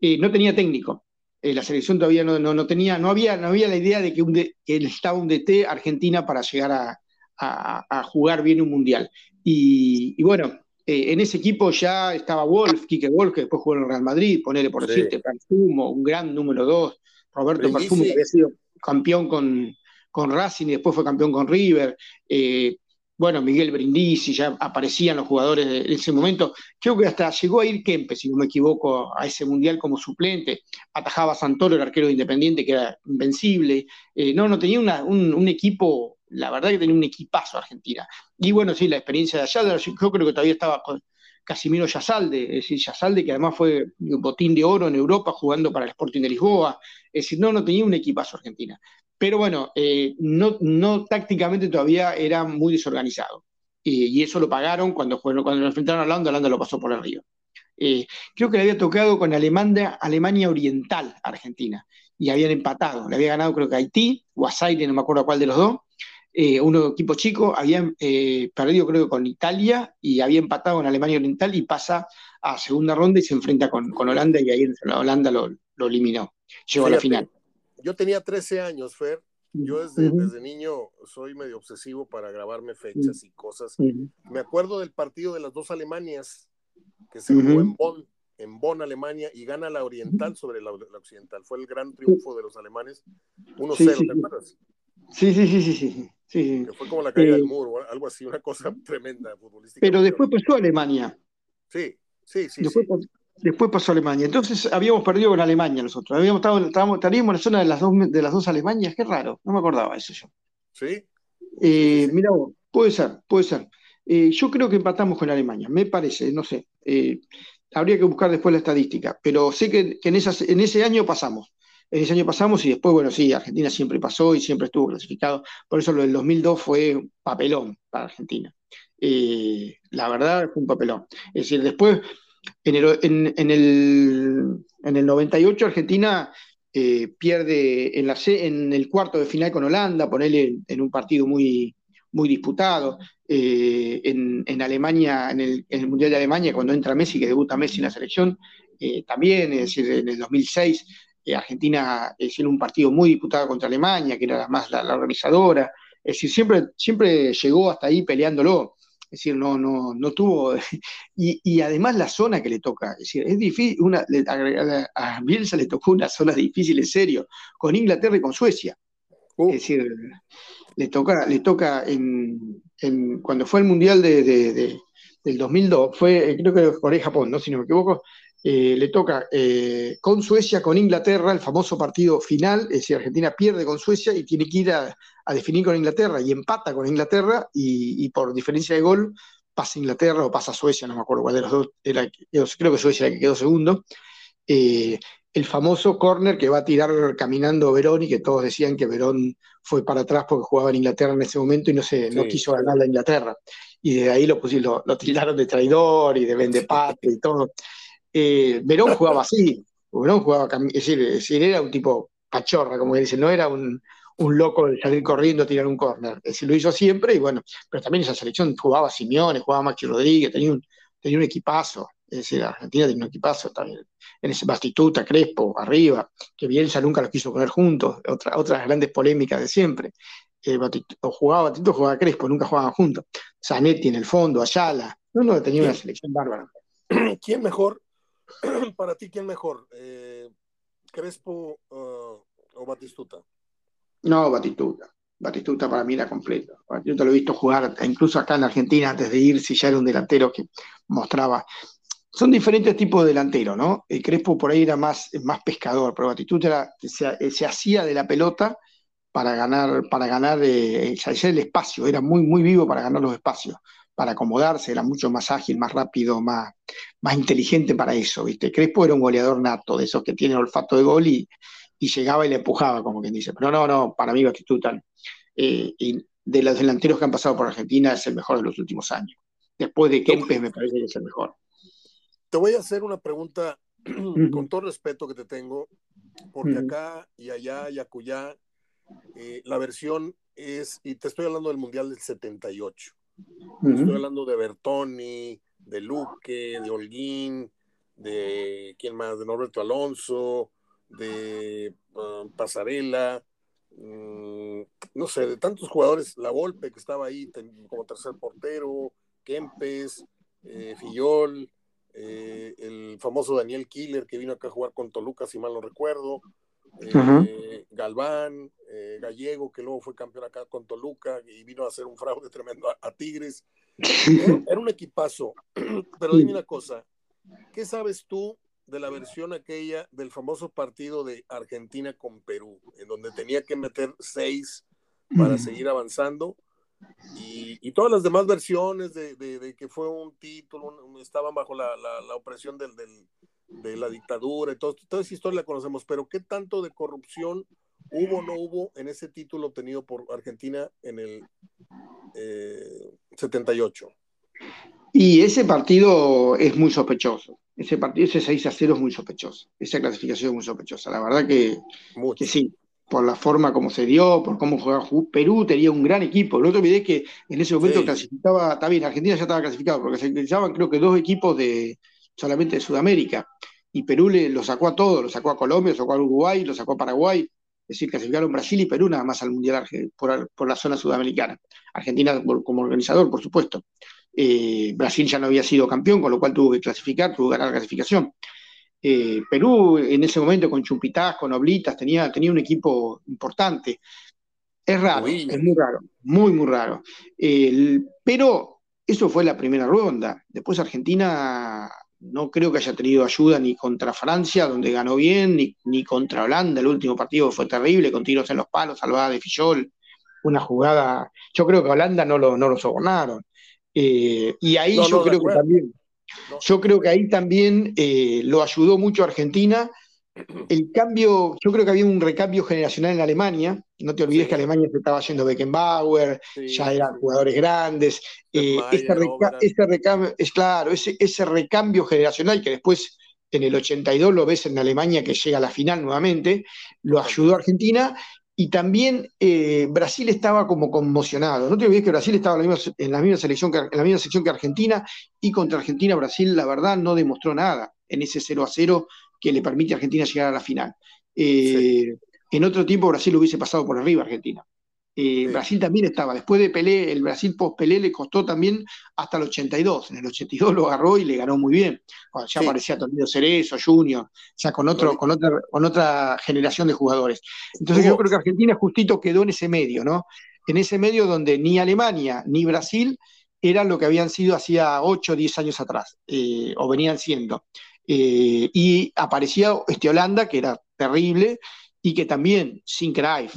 eh, no tenía técnico. Eh, la selección todavía no, no, tenía, no había, no había la idea de que, un estaba un DT Argentina para llegar a, a, jugar bien un mundial. Y, bueno, en ese equipo ya estaba Wolf, Quique Wolf, que después jugó en el Real Madrid, ponele por decirte, Perfumo, un gran número dos, Roberto Perfumo, que había sido campeón con, con Racing y después fue campeón con River. Eh, bueno, Miguel Brindisi, ya aparecían los jugadores de, ese momento. Creo que hasta llegó a ir Kempe, si no me equivoco, a ese mundial como suplente. Atajaba a Santoro, el arquero de Independiente, que era invencible. Eh, no, no tenía un, equipo, la verdad que tenía un equipazo Argentina. Y bueno, sí, la experiencia de allá, yo creo que todavía estaba con, Casimiro Yazalde, es decir, Yazalde que además fue botín de oro en Europa jugando para el Sporting de Lisboa, es decir, no, no tenía un equipazo Argentina. Pero bueno, eh, no, no tácticamente todavía era muy desorganizado. y eso lo pagaron cuando, cuando lo enfrentaron a Holanda, Holanda lo pasó por el río. Eh, creo que le había tocado con Alemania, Alemania Oriental, Argentina, y habían empatado. Le había ganado creo que Haití o a no me acuerdo cuál de los dos. Eh, uno equipo chico, habían eh, perdido creo con Italia y había empatado con Alemania Oriental y pasa a segunda ronda y se enfrenta con, Holanda y ahí Holanda lo, eliminó. Llegó a la final. Yo tenía 13 años, Fer. Yo desde, desde, niño soy medio obsesivo para grabarme fechas y cosas. Me acuerdo del partido de las dos Alemanias que se jugó en Bonn, en Bonn, Alemania, y gana la oriental sobre la, occidental. Fue el gran triunfo de los alemanes, 1-0, sí, sí, ¿te acuerdas? Sí, sí, sí, sí, sí. Que fue como la caída del eh, muro, algo así, una cosa tremenda futbolística. Pero después pasó a Alemania. Sí, sí, sí. Después, después, pasó a Alemania. Entonces habíamos perdido con Alemania nosotros. Habíamos estado, estábamos, estaríamos en la zona de las, dos, de las dos Alemanias, qué raro, no me acordaba eso yo. Sí. Eh, mira vos, puede ser, puede ser. Eh, yo creo que empatamos con Alemania, me parece, no sé. Eh, habría que buscar después la estadística, pero sé que, en, en ese año pasamos. En ese año pasamos y después, bueno, sí, Argentina siempre pasó y siempre estuvo clasificado. Por eso lo del 2002 fue un papelón para Argentina. Eh, la verdad fue un papelón. Es decir, después, en el, en, el, en el 98 Argentina pierde en, la, en el cuarto de final con Holanda, ponerle en un partido muy, muy disputado. Eh, en, Alemania, en el, Mundial de Alemania, cuando entra Messi, que debuta Messi en la selección, eh, también, es decir, en el 2006, eh, Argentina hizo un partido muy disputado contra Alemania, que era más la, organizadora, es decir, siempre, siempre llegó hasta ahí peleándolo. Es decir, no, no, no tuvo. <laughs> Y, además la zona que le toca. Es decir, es difícil. Una, a Bielsa le tocó una zona difícil en serio, con Inglaterra y con Suecia. Uh. Es decir, le toca, le toca en, cuando fue el Mundial de, del 2002, fue, creo que Corea-Japón, ¿no? si no me equivoco, eh, le toca eh, con Suecia, con Inglaterra, el famoso partido final, es decir, Argentina pierde con Suecia y tiene que ir a, definir con Inglaterra y empata con Inglaterra y, por diferencia de gol pasa Inglaterra o pasa Suecia, no me acuerdo cuál de los dos, era, creo que Suecia era que quedó segundo. Eh, el famoso córner que va a tirar caminando Verón y que todos decían que Verón fue para atrás porque jugaba en Inglaterra en ese momento y no, se, no quiso ganar la Inglaterra. Y de ahí lo, lo, lo tiraron de traidor y de vendepatria y todo. Eh, Verón jugaba así, Verón jugaba, es decir, era un tipo pachorra, como dice, no era un, loco de salir corriendo a tirar un córner. Es decir, lo hizo siempre y bueno, pero también esa selección jugaba Simeone, jugaba Maxi Rodríguez, tenía un, tenía un equipazo. Es decir, Argentina tiene un equipazo también. En ese Bastituta, Crespo, arriba, que Bielsa nunca los quiso poner juntos. Otra, otras grandes polémicas de siempre. Eh, o jugaba Batituta, jugaba Crespo, nunca jugaban juntos. Zanetti en el fondo, Ayala. Uno tenía una selección bárbara. <clears throat> ¿Quién mejor? <clears throat> Para ti, ¿quién mejor? Eh, ¿Crespo uh, o Batistuta? No, Batistuta. Batistuta para mí era completo. Batistuta lo he visto jugar incluso acá en Argentina antes de irse, ya era un delantero que mostraba. Son diferentes tipos de delantero, ¿no? El Crespo por ahí era más, más pescador, pero Batistuta se, se, hacía de la pelota para ganar, para ganar eh, el espacio, era muy, muy vivo para ganar los espacios, para acomodarse, era mucho más ágil, más rápido, más, más inteligente para eso, ¿viste? Crespo era un goleador nato, de esos que tienen olfato de gol y, y llegaba y le empujaba, como quien dice. Pero no, no, para mí Batistuta, eh, de los delanteros que han pasado por Argentina, es el mejor de los últimos años. Después de Kempes me parece que es el mejor. Te voy a hacer una pregunta <clears throat> con todo respeto que te tengo, porque acá y allá y acullá, eh, la versión es, y te estoy hablando del Mundial del 78. Estoy hablando de Bertoni, de Luque, de Holguín, de quién más, de Norberto Alonso, de um, Pasarela, mm, no sé, de tantos jugadores, La Volpe que estaba ahí como tercer portero, Kempes, eh, Fillol, eh, el famoso Daniel Killer que vino acá a jugar con Toluca, si mal no recuerdo, eh, Galván, Gallego, que luego fue campeón acá con Toluca y vino a hacer un fraude <laughs> tremendo a, Tigres. Era, <laughs> un equipazo, <clears throat> pero dime una cosa, ¿qué sabes tú de la versión aquella del famoso partido de Argentina con Perú, en donde tenía que meter seis para seguir avanzando. Y, todas las demás versiones de, que fue un título, estaban bajo la, opresión del, de la dictadura y todo, toda esa historia la conocemos, pero ¿qué tanto de corrupción hubo o no hubo en ese título obtenido por Argentina en el 78. Eh, y ese partido es muy sospechoso. Ese partido, ese 6 a 0 es muy sospechoso. Esa clasificación es muy sospechosa. La verdad que, que sí, por la forma como se dio, por cómo jugaba Perú, tenía un gran equipo. No te olvidé que en ese momento clasificaba, está bien, Argentina ya estaba clasificado, porque se clasificaban creo que dos equipos de solamente de Sudamérica. Y Perú le, lo sacó a todos, lo sacó a Colombia, lo sacó a Uruguay, lo sacó a Paraguay. Es decir, clasificaron Brasil y Perú nada más al Mundial por, por la zona sudamericana. Argentina como organizador, por supuesto. Eh, Brasil ya no había sido campeón, con lo cual tuvo que clasificar, tuvo que ganar la clasificación. Eh, Perú en ese momento con Chumpitaz, con Oblitas, tenía, tenía un equipo importante. Es raro, es muy raro, muy, muy raro. pero eso fue la primera ronda. Después Argentina no creo que haya tenido ayuda ni contra Francia, donde ganó bien, ni, ni contra Holanda. El último partido fue terrible, con tiros en los palos, salvada de Fillol. Una jugada. Yo creo que Holanda no lo, no lo sobornaron. Eh, y ahí yo creo que también, yo creo que ahí también eh, lo ayudó mucho Argentina. El cambio, yo creo que había un recambio generacional en Alemania. No te olvides que Alemania se estaba yendo Beckenbauer, ya eran jugadores grandes. Eh, ese, recambio, es claro, ese, ese recambio generacional que después en el 82 lo ves en Alemania que llega a la final nuevamente, lo ayudó a Argentina y también eh, Brasil estaba como conmocionado. No te olvides que Brasil estaba en la, misma, en la misma selección que, en la misma sección que Argentina y contra Argentina Brasil la verdad no demostró nada en ese 0 a 0 que le permite a Argentina llegar a la final. Eh, en otro tiempo Brasil hubiese pasado por arriba a Argentina. Eh, Brasil también estaba, después de Pelé, el Brasil post-Pelé le costó también hasta el 82. En el 82 lo agarró y le ganó muy bien. Cuando ya aparecía Toledo Cerezo, Junior, o sea, con, otro, con, otra, con otra generación de jugadores. Entonces yo creo que Argentina justito quedó en ese medio, ¿no? En ese medio donde ni Alemania ni Brasil eran lo que habían sido hacía 8 o 10 años atrás, eh, o venían siendo. Eh, y aparecía este Holanda, que era terrible, y que también, sin Cruyff,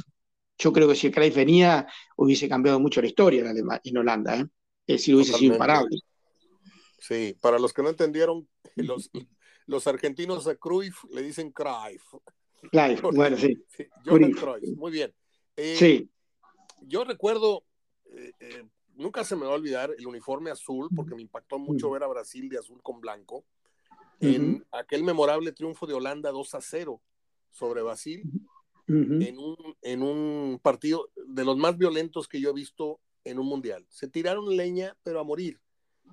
yo creo que si Cruyff venía, hubiese cambiado mucho la historia en, en Holanda, ¿eh? Es decir, hubiese sido imparable. Sí, para los que no entendieron, <laughs> los, los argentinos a Cruyff le dicen Cruyff. Cruyff, <laughs> bueno, sí. Cruyff, muy bien. Eh, sí. Yo recuerdo, eh, eh, nunca se me va a olvidar el uniforme azul, porque me impactó mucho ver a Brasil de azul con blanco, en aquel memorable triunfo de Holanda 2 a 0 sobre Brasil, en, un, en un partido de los más violentos que yo he visto en un mundial. Se tiraron leña, pero a morir.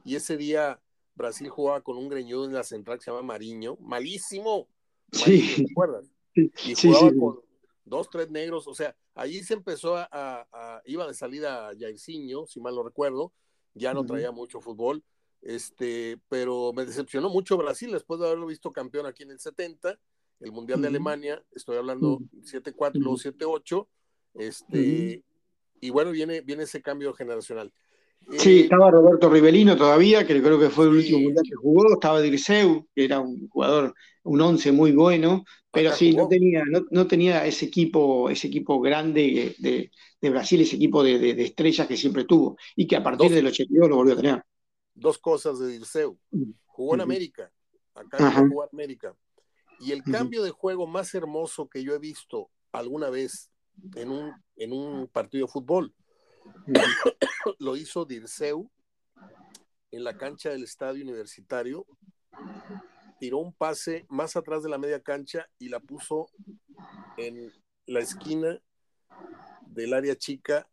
Y ese día Brasil jugaba con un greñudo en la central que se llama Mariño, malísimo. sí. ¿Te acuerdas? Y jugaba con dos, tres negros. O sea, allí se empezó a, iba de salida Jairzinho, si mal no recuerdo, ya no traía mucho fútbol. Este, pero me decepcionó mucho Brasil después de haberlo visto campeón aquí en el 70 el Mundial de Alemania, estoy hablando 7-4, luego 7-8, este, y bueno, viene, viene ese cambio generacional. Sí, eh, estaba Roberto Rivelino todavía, que creo que fue el último mundial que jugó, estaba Dirceu, que era un jugador, un once muy bueno, pero sí, no tenía, no, tenía ese equipo, ese equipo grande de, Brasil, ese equipo de, estrellas que siempre tuvo, y que a partir del 82 lo volvió a tener. Dos cosas de Dirceu. Jugó en América, acá jugó en América, y el cambio de juego más hermoso que yo he visto alguna vez en un, en un partido de fútbol <coughs> lo hizo Dirceu en la cancha del estadio universitario. Tiró un pase más atrás de la media cancha y la puso en la esquina del área chica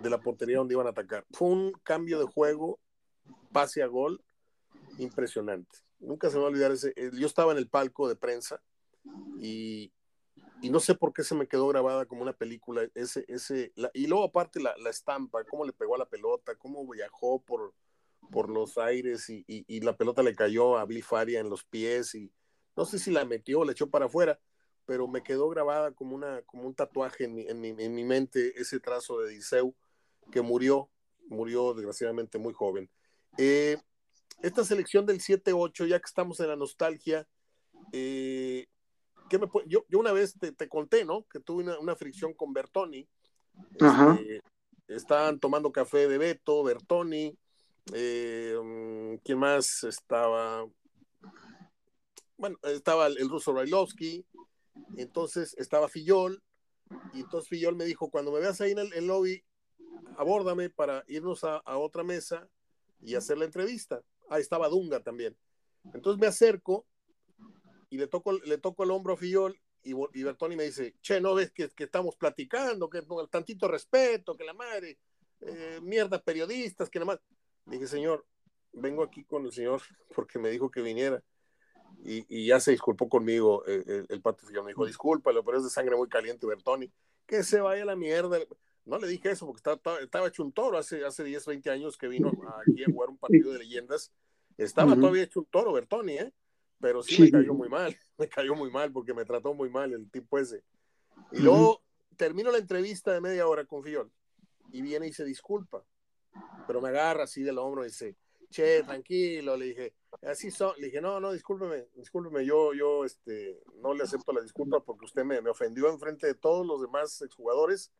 de la portería donde iban a atacar. Fue un cambio de juego, pase a gol, impresionante nunca se me va a olvidar ese. Eh, yo estaba en el palco de prensa y, no sé por qué se me quedó grabada como una película. Ese, ese, y luego, aparte, la, estampa, cómo le pegó a la pelota, cómo viajó por, por los aires y, la pelota le cayó a Bill Faria en los pies y no sé si la metió o la echó para afuera, pero me quedó grabada como, una, como un tatuaje en mi, en mi, en mi mente ese trazo de Diceu que murió, murió desgraciadamente muy joven. Eh, esta selección del 7-8, ya que estamos en la nostalgia, eh, me yo, yo, una vez te, conté, ¿no? Que tuve una, fricción con Bertoni. Este, estaban tomando café de Beto, Bertoni. Eh, mm, ¿Quién más estaba? Bueno, estaba el, ruso Railovsky. Entonces estaba Fillol. Y entonces Fillol me dijo, cuando me veas ahí en el, lobby, abórdame para irnos a, otra mesa y hacer la entrevista. Ahí estaba Dunga también. Entonces me acerco y le toco, le toco el hombro a Fillol y, y Bertoni me dice, che, ¿no ves que, estamos platicando? Que no, tantito respeto, que la madre, eh, mierda, periodistas, que la madre. Dije, señor, vengo aquí con el señor <laughs> porque me dijo que viniera. Y, ya se disculpó conmigo el, el, pato Fillol. Me dijo, discúlpalo, pero es de sangre muy caliente, Bertoni. Que se vaya a la mierda. No le dije eso porque estaba, estaba, hecho un toro hace, hace 10, 20 años que vino aquí a jugar un partido de leyendas. Estaba todavía hecho un toro, Bertoni, ¿eh? Pero sí, me cayó muy mal, <laughs> me cayó muy mal porque me trató muy mal el tipo ese. Y luego termino la entrevista de media hora con Fillol y viene y se disculpa, pero me agarra así del hombro y dice, che, tranquilo, le dije, así son, le dije, no, no, discúlpeme, discúlpeme, yo, yo, este, no le acepto la disculpa porque usted me, me ofendió en frente de todos los demás exjugadores.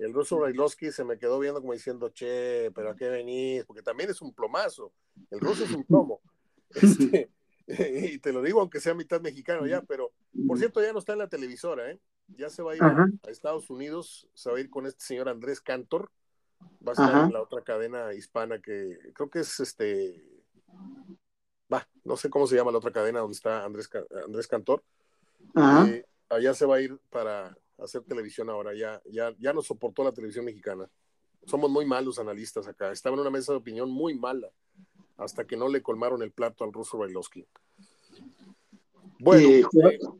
El ruso Brailovsky se me quedó viendo como diciendo, che, pero ¿a qué venís? Porque también es un plomazo. El ruso es un plomo. <laughs> Este, <laughs> y te lo digo aunque sea mitad mexicano ya, pero por cierto ya no está en la televisora, ¿eh? Ya se va a ir a, Estados Unidos, se va a ir con este señor Andrés Cantor, va a estar en la otra cadena hispana que creo que es este, va, no sé cómo se llama la otra cadena donde está Andrés, Andrés Cantor. Eh, allá se va a ir para hacer televisión ahora, ya, ya, ya no soportó la televisión mexicana. Somos muy malos analistas acá. Estaba en una mesa de opinión muy mala hasta que no le colmaron el plato al ruso Bailowski. Bueno, eh,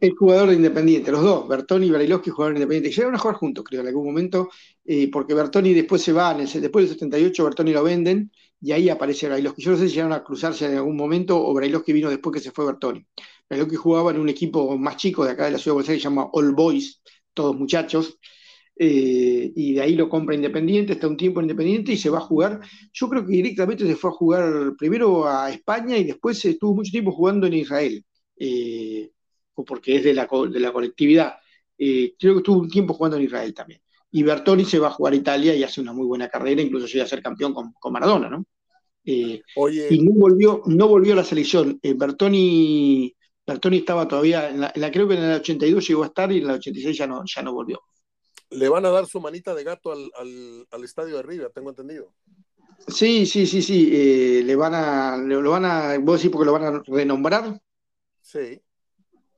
el jugador de Independiente, los dos, Bertoni y Bailowski, jugador de Independiente, llegaron a jugar juntos, creo, en algún momento, eh, porque Bertoni después se va, después del 78 Bertoni lo venden y ahí aparece Bailowski. Yo no sé si llegaron a cruzarse en algún momento o Bailowski vino después que se fue Bertoni. Bailowski jugaba en un equipo más chico de acá de la ciudad de Buenos Aires, se llama All Boys, todos muchachos, eh, y de ahí lo compra Independiente, está un tiempo en Independiente y se va a jugar. Yo creo que directamente se fue a jugar primero a España y después estuvo mucho tiempo jugando en Israel, eh, porque es de la, de la colectividad. Eh, creo que estuvo un tiempo jugando en Israel también. Y Bertoni se va a jugar a Italia y hace una muy buena carrera, incluso llega a ser campeón con, Maradona, ¿no? Y no volvió, no volvió a la selección. Bertoni, Bertoni estaba todavía, en la, creo que en el 82 llegó a estar y en el 86 ya no, ya no volvió le van a dar su manita de gato al, al, estadio de River, tengo entendido. Sí, sí, sí, sí. Eh, le van a, lo van a, vos decís porque lo van a renombrar. Sí.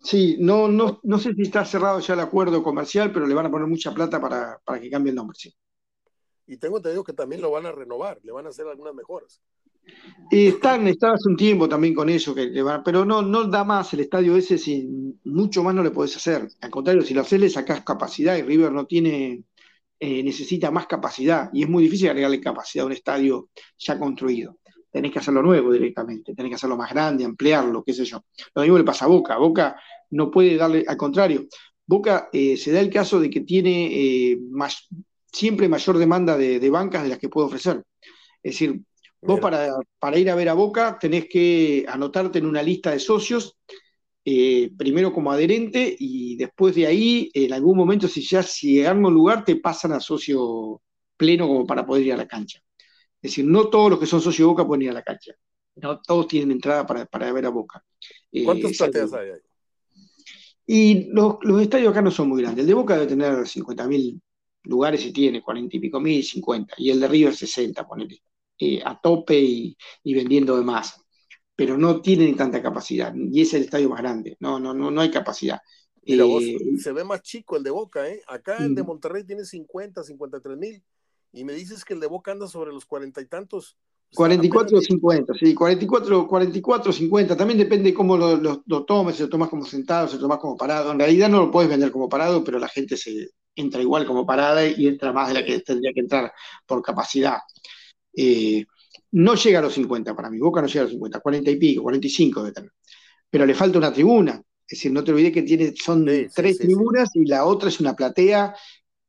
Sí, no, no, no sé si está cerrado ya el acuerdo comercial, pero le van a poner mucha plata para, para que cambie el nombre, sí. Y tengo entendido que también lo van a renovar, le van a hacer algunas mejoras. Están, están hace un tiempo también con eso, pero no, no da más el estadio ese, si mucho más no le podés hacer. Al contrario, si lo haces le sacás capacidad y River no tiene, eh, necesita más capacidad y es muy difícil agregarle capacidad a un estadio ya construido. Tenés que hacerlo nuevo directamente, tenés que hacerlo más grande, ampliarlo, qué sé yo. Lo mismo le pasa a Boca, Boca no puede darle, al contrario, Boca eh, se da el caso de que tiene eh, siempre mayor demanda de, de bancas de las que puede ofrecer. Es decir, Vos para, para, ir a ver a Boca tenés que anotarte en una lista de socios, eh, primero como adherente y después de ahí, en algún momento, si ya si arma un lugar, te pasan a socio pleno como para poder ir a la cancha. Es decir, no todos los que son socios de Boca pueden ir a la cancha. No todos tienen entrada para, para ver a Boca. Eh, ¿Cuántos plateas hay ahí? Y los, los, estadios acá no son muy grandes. El de Boca debe tener 50.000 lugares y tiene 40 y pico mil, 50. Y el de River 60, ponele. Eh, a tope y, vendiendo de más. Pero no tienen tanta capacidad. Y es el estadio más grande. No, no, no, no hay capacidad. Eh, se ve más chico el de Boca, ¿eh? Acá el de Monterrey tiene 50, 53 mil. Y me dices que el de Boca anda sobre los cuarenta y tantos. 44 o 50, sí, 44, 44, 50, también depende cómo lo, lo, tomes, si lo tomas como sentado, si lo tomas como parado. En realidad no lo puedes vender como parado, pero la gente se entra igual como parada y entra más de la que tendría que entrar por capacidad. Eh, no llega a los 50 para mí, Boca no llega a los 50, 40 y pico, 45 de tener. Pero le falta una tribuna. Es decir, no te olvides que tiene, son tres tribunas y la otra es una platea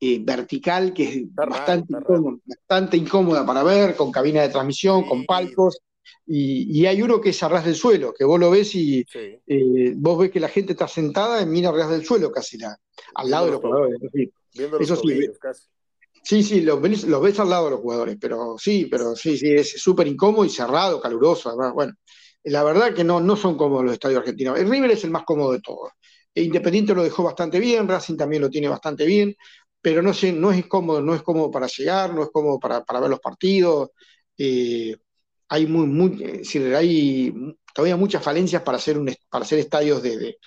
eh, vertical que es bastante, incómoda, para ver, con cabina de transmisión, con palcos. Y, hay uno que es a ras del suelo, que vos lo ves y eh, vos ves que la gente está sentada en mira a ras del suelo casi, al lado de los jugadores. Eso sí, casi. Sí, sí, los ves, al lado de los jugadores, pero sí, pero sí, sí, es súper incómodo y cerrado, caluroso, además, bueno. La verdad que no, no son cómodos los estadios argentinos. El River es el más cómodo de todos. Independiente lo dejó bastante bien, Racing también lo tiene bastante bien, pero no, sé, no es cómodo, no es cómodo para llegar, no es cómodo para, ver los partidos. Eh, hay muy, muy hay todavía muchas falencias para hacer, un, para hacer estadios de,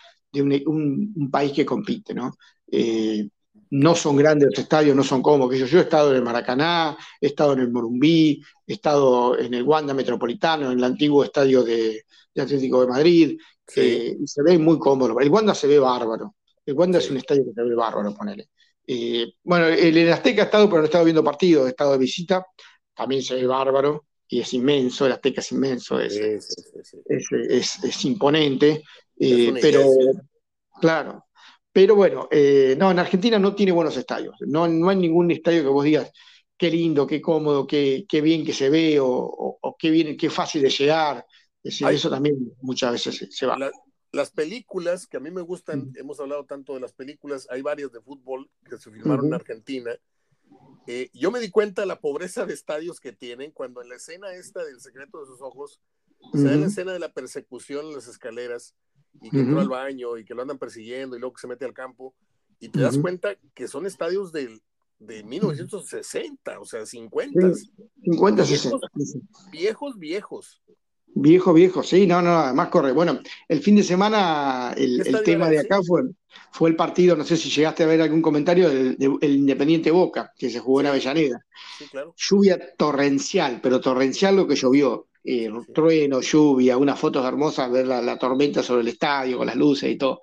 un, país que compite, ¿no? Eh, no son grandes los estadios, no son cómodos. Yo, yo he estado en el Maracaná, he estado en el Morumbí, he estado en el Wanda Metropolitano, en el antiguo estadio de, Atlético de Madrid, eh, y se ve muy cómodo. El Wanda se ve bárbaro. El Wanda es un estadio que se ve bárbaro, ponele. Eh, bueno, el, Azteca ha estado, pero no he estado viendo partidos, he estado de visita, también se ve bárbaro y es inmenso, el Azteca es inmenso, es, es, imponente, eh, pero claro, pero bueno, eh, no, en Argentina no tiene buenos estadios, no, no hay ningún estadio que vos digas qué lindo, qué cómodo, qué, qué bien que se ve o, qué bien, qué fácil de llegar, eso también muchas veces se, va. las películas que a mí me gustan, hemos hablado tanto de las películas, hay varias de fútbol que se filmaron en Argentina. Eh, yo me di cuenta de la pobreza de estadios que tienen cuando en la escena esta del secreto de sus ojos, se da la escena de la persecución en las escaleras y que entró al baño y que lo andan persiguiendo y luego que se mete al campo y te das cuenta que son estadios del, de 1960, o sea, 50. 50, 60. Viejos, viejos. Viejo, viejo, sí, no, no, además corre. Bueno, el fin de semana el, tema de acá fue, fue el partido, no sé si llegaste a ver algún comentario, del, Independiente Boca, que se jugó en Avellaneda. Lluvia torrencial, pero torrencial lo que llovió. Eh, trueno, lluvia, unas fotos hermosas, ver la, tormenta sobre el estadio con las luces y todo.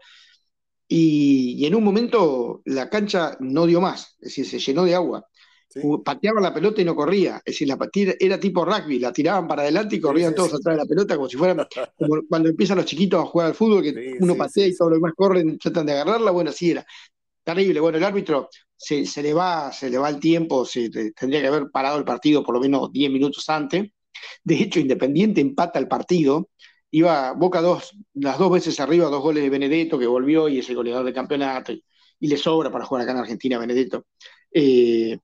y en un momento la cancha no dio más, es decir, se llenó de agua. Pateaban la pelota y no corría. Es decir, la era tipo rugby, la tiraban para adelante y corrían todos atrás de la pelota como si fueran <laughs> como cuando empiezan los chiquitos a jugar al fútbol, que uno patea y todos los demás corren, tratan de agarrarla. Bueno, así era. Terrible. Bueno, el árbitro se, se, le va, se le va el tiempo, se, tendría que haber parado el partido por lo menos 10 minutos antes. De hecho, Independiente empata el partido. Iba Boca dos, las dos veces arriba, dos goles de Benedetto, que volvió y es el goleador del campeonato, y, le sobra para jugar acá en Argentina, Benedetto. Eh,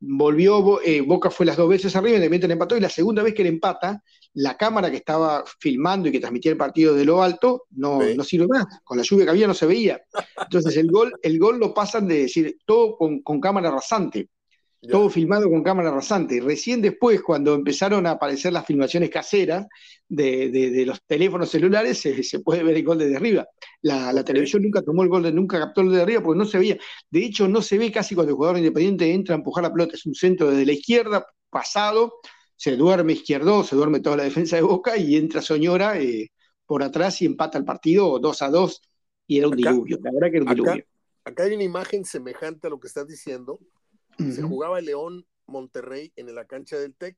volvió, eh, Boca fue las dos veces arriba, Independiente le empató, y la segunda vez que le empata, la cámara que estaba filmando y que transmitía el partido de lo alto no, no sirve más, con la lluvia que había no se veía. Entonces el gol, el gol lo pasan de decir todo con, con cámara rasante. Todo filmado con cámara rasante. Y recién después, cuando empezaron a aparecer las filmaciones caseras de, los teléfonos celulares, se, puede ver el gol desde arriba. La, televisión nunca tomó el gol, de, nunca captó el de arriba porque no se veía. De hecho, no se ve casi cuando el jugador independiente entra a empujar la pelota. Es un centro desde la izquierda, pasado, se duerme izquierdo, se duerme toda la defensa de Boca y entra Soñora eh, por atrás y empata el partido 2 a 2 y era un diluvio. La verdad que era un diluvio. Acá hay una imagen semejante a lo que estás diciendo se jugaba León Monterrey en la cancha del TEC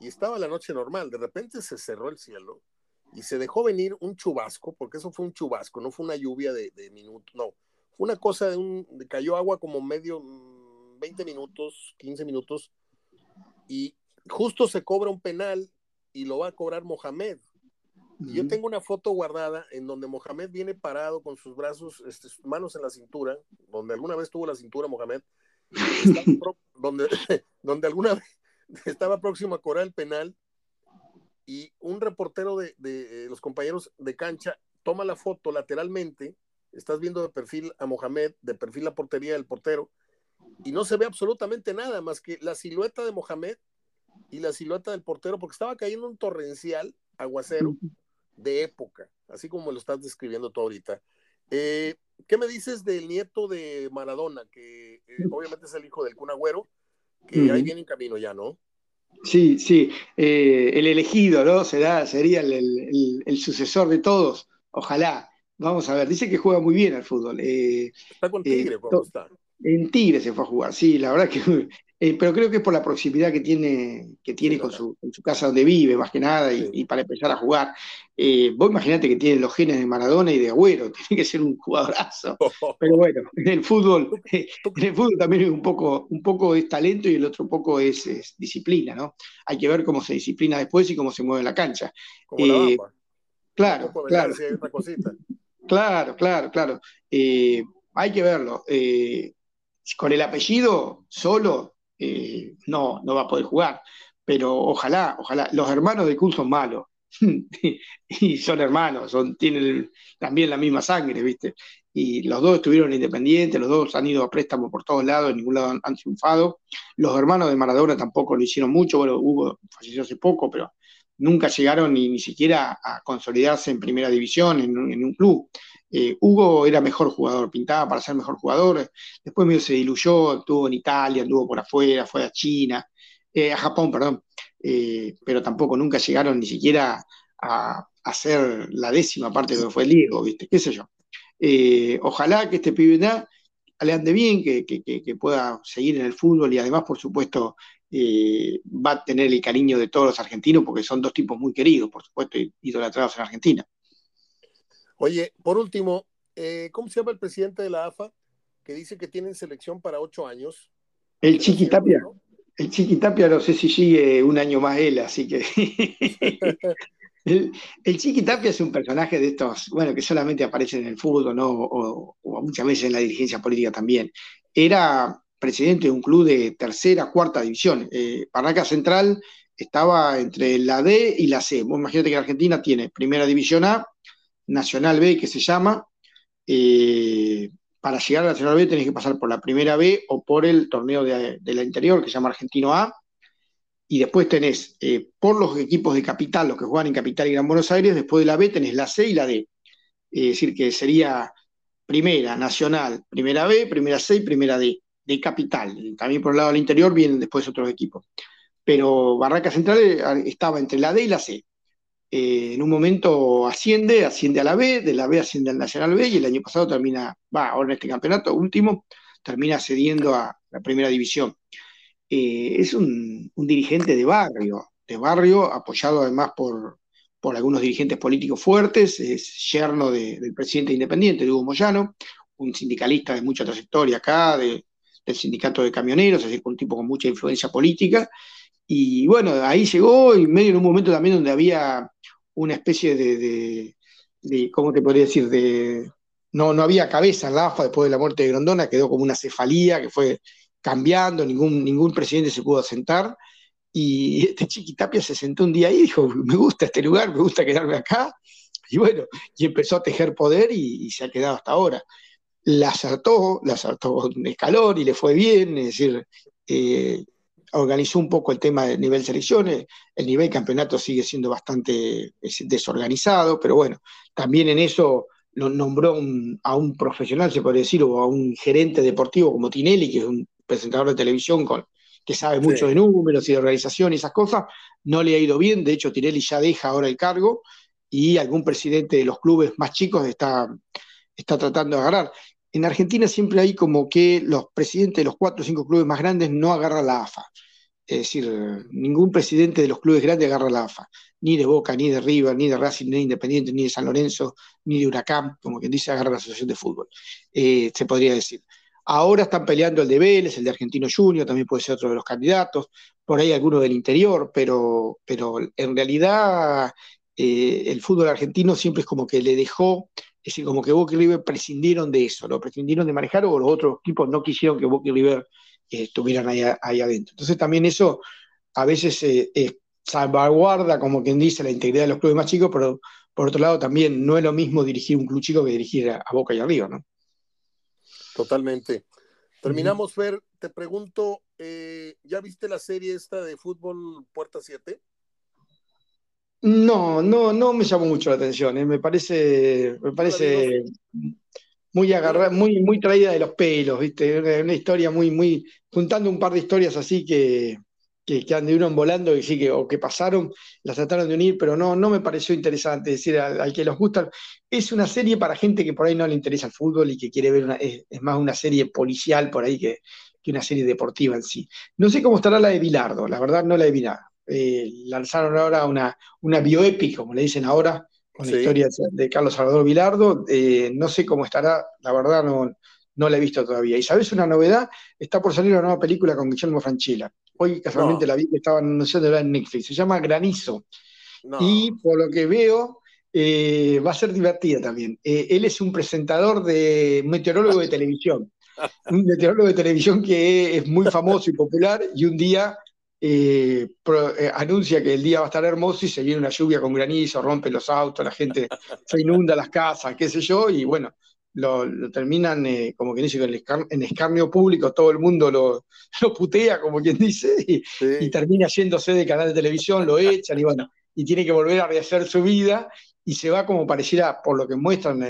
y estaba la noche normal. De repente se cerró el cielo y se dejó venir un chubasco, porque eso fue un chubasco, no fue una lluvia de, minutos, no. Fue una cosa de un. cayó agua como medio, 20 mm, minutos, 15 minutos, y justo se cobra un penal y lo va a cobrar Mohamed. Yo tengo una foto guardada en donde Mohamed viene parado con sus brazos, este, sus manos en la cintura, donde alguna vez tuvo la cintura Mohamed, <laughs> donde, <laughs> donde alguna vez estaba próximo a cobrar el penal y un reportero de, de, los compañeros de cancha toma la foto lateralmente, estás viendo de perfil a Mohamed, de perfil la portería del portero, y no se ve absolutamente nada más que la silueta de Mohamed y la silueta del portero, porque estaba cayendo un torrencial aguacero de época, así como lo estás describiendo tú ahorita. Eh, ¿Qué me dices del nieto de Maradona, que eh, obviamente es el hijo del Kun Agüero, que ahí viene en camino ya, ¿no? Sí, sí, eh, el elegido, ¿no? Será, sería el, sucesor de todos, ojalá. Vamos a ver, dice que juega muy bien al fútbol. está con Tigre, ¿cómo está? En Tigre se fue a jugar, sí, la verdad que eh, pero creo que es por la proximidad que tiene, que tiene con, su, su casa donde vive, más que nada, y, para empezar a jugar. Eh, vos imaginate que tiene los genes de Maradona y de Agüero, <laughs> tiene que ser un jugadorazo. <laughs> Pero bueno, en el fútbol, en el fútbol también es un poco, un poco es talento y el otro poco es, disciplina, ¿no? Hay que ver cómo se disciplina después y cómo se mueve en la cancha. Eh, <laughs> claro, claro. Claro, claro, claro. hay que verlo. con el apellido solo eh, no, no va a poder jugar. Pero ojalá, ojalá. Los hermanos de Kun son malos. <laughs> y son hermanos, son, tienen también la misma sangre, ¿viste? Y los dos estuvieron independientes, los dos han ido a préstamo por todos lados, en ningún lado han, triunfado. Los hermanos de Maradona tampoco lo hicieron mucho, bueno, Hugo falleció hace poco, pero nunca llegaron ni, ni siquiera a consolidarse en primera división, en, un club. Eh, Hugo era mejor jugador, pintaba para ser mejor jugador, después medio se diluyó, estuvo en Italia, anduvo por afuera, fue a China, eh, a Japón, perdón, eh, pero tampoco nunca llegaron ni siquiera a, hacer la décima parte de lo que fue el Diego, ¿viste? ¿Qué sé yo? ojalá que este pibe le ande bien, que, que, pueda seguir en el fútbol y además, por supuesto, va a tener el cariño de todos los argentinos porque son dos tipos muy queridos, por supuesto, idolatrados en Argentina. Oye, por último, eh, ¿cómo se llama el presidente de la AFA que dice que tienen selección para ocho años? El Chiquitapia. El Chiquitapia no sé si sigue un año más él, así que. <laughs> el, el Chiquitapia es un personaje de estos, bueno, que solamente aparece en el fútbol, ¿no? O, muchas veces en la dirigencia política también. Era presidente de un club de tercera, cuarta división. Eh, Central estaba entre la D y la C. Vos imagínate que Argentina tiene primera división A, Nacional B, que se llama. Eh, para llegar a Nacional B tenés que pasar por la primera B o por el torneo de, la interior, que se llama Argentino A. Y después tenés, eh, por los equipos de capital, los que juegan en Capital y Gran Buenos Aires, después de la B tenés la C y la D. Es decir, que sería primera, Nacional, primera B, primera C y primera D, de capital. También por el lado del interior vienen después otros equipos. Pero Barraca Central eh, estaba entre la D y la C. Eh, en un momento asciende, asciende a la B, de la B asciende al Nacional B y el año pasado termina, va, ahora en este campeonato último, termina cediendo a la primera división. Eh, es un, dirigente de barrio, de barrio, apoyado además por, por algunos dirigentes políticos fuertes, es yerno del presidente independiente, Hugo Moyano, un sindicalista de mucha trayectoria acá, del sindicato de camioneros, es decir, un tipo con mucha influencia política, y bueno, ahí llegó y medio en un momento también donde había una especie de, ¿cómo te podría decir? De, no, no había cabeza en la AFA después de la muerte de Grondona, quedó como una cefalía que fue cambiando, ningún, ningún presidente se pudo sentar. Y <laughs> este Chiquitapia se sentó un día ahí y dijo, me gusta este lugar, me gusta quedarme acá. Y bueno, y empezó a tejer poder y, se ha quedado hasta ahora. La acertó, la acertó con escalón y le fue bien, es decir, eh, organizó un poco el tema del nivel selecciones, el nivel campeonato sigue siendo bastante desorganizado, pero bueno, también en eso lo nombró a un profesional, se podría decir, o a un gerente deportivo como Tinelli, que es un presentador de televisión con, que sabe mucho de números y de organización y esas cosas, no le ha ido bien, de hecho Tinelli ya deja ahora el cargo y algún presidente de los clubes más chicos está, está tratando de agarrar. En Argentina siempre hay como que los presidentes de los cuatro o cinco clubes más grandes no agarran la AFA. Es decir, ningún presidente de los clubes grandes agarra la AFA. Ni de Boca, ni de River, ni de Racing, ni de Independiente, ni de San Lorenzo, ni de Huracán, como quien dice, agarra la Asociación de Fútbol. Eh, se podría decir. Ahora están peleando el de Vélez, el de Argentino Junior, también puede ser otro de los candidatos, por ahí alguno del interior, pero, pero en realidad eh, el fútbol argentino siempre es como que le dejó es decir, como que Boca y River prescindieron de eso, lo prescindieron de manejar o los otros equipos no quisieron que Boca y River eh, estuvieran ahí, adentro. Entonces también eso a veces eh, salvaguarda, como quien dice, la integridad de los clubes más chicos, pero por otro lado también no es lo mismo dirigir un club chico que dirigir a, Boca y arriba, ¿no? Totalmente. Terminamos, Fer, te pregunto, eh, ¿ya viste la serie esta de fútbol Puerta 7? No, no, no me llamó mucho la atención. ¿eh? Me parece, me parece muy agarrada, muy, muy traída de los pelos, ¿viste? Una, historia muy, muy, juntando un par de historias así que, que, que anduvieron volando y sí que, o que pasaron, las trataron de unir, pero no, no me pareció interesante. Es decir, al, que los gusta, es una serie para gente que por ahí no le interesa el fútbol y que quiere ver una, es, más una serie policial por ahí que, que una serie deportiva en sí. No sé cómo estará la de Bilardo, la verdad no la he visto nada. Eh, lanzaron ahora una, una bioepic, como le dicen ahora, con la historia de Carlos Salvador Vilardo. Eh, no sé cómo estará, la verdad no, no la he visto todavía. Y sabes una novedad, está por salir una nueva película con Guillermo Franchella. Hoy casualmente la vi que estaba anunciando en Netflix, se llama Granizo. Y por lo que veo, eh, va a ser divertida también. él es un presentador de meteorólogo de televisión. <laughs> Un meteorólogo de televisión que es muy famoso y popular y un día eh, eh, anuncia que el día va a estar hermoso y se viene una lluvia con granizo, rompe los autos, la gente <laughs> se inunda las casas, qué sé yo, y bueno, lo, terminan, eh, como quien dice, en escarnio público, todo el mundo lo, <laughs> lo putea, como quien dice, y, termina yéndose de canal de televisión, lo echan y bueno, y tiene que volver a rehacer su vida y se va como pareciera, por lo que muestran,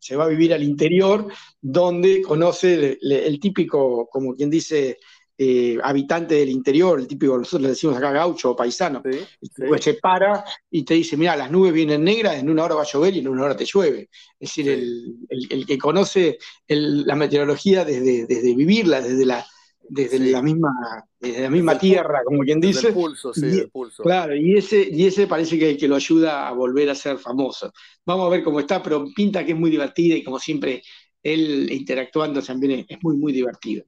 se va a vivir al interior, donde conoce el típico, como quien dice, eh, habitante del interior, el típico, nosotros le decimos acá gaucho o paisano, pues se para y te dice, mira, las nubes vienen negras, en una hora va a llover y en una hora te llueve. Es decir, el, que conoce la meteorología desde, desde vivirla, desde la, desde la misma, desde la misma tierra, como quien dice. El pulso, sí, el pulso. Claro, y ese, y ese parece que, que lo ayuda a volver a ser famoso. Vamos a ver cómo está, pero pinta que es muy divertida y como siempre, él interactuando también es muy, muy divertido.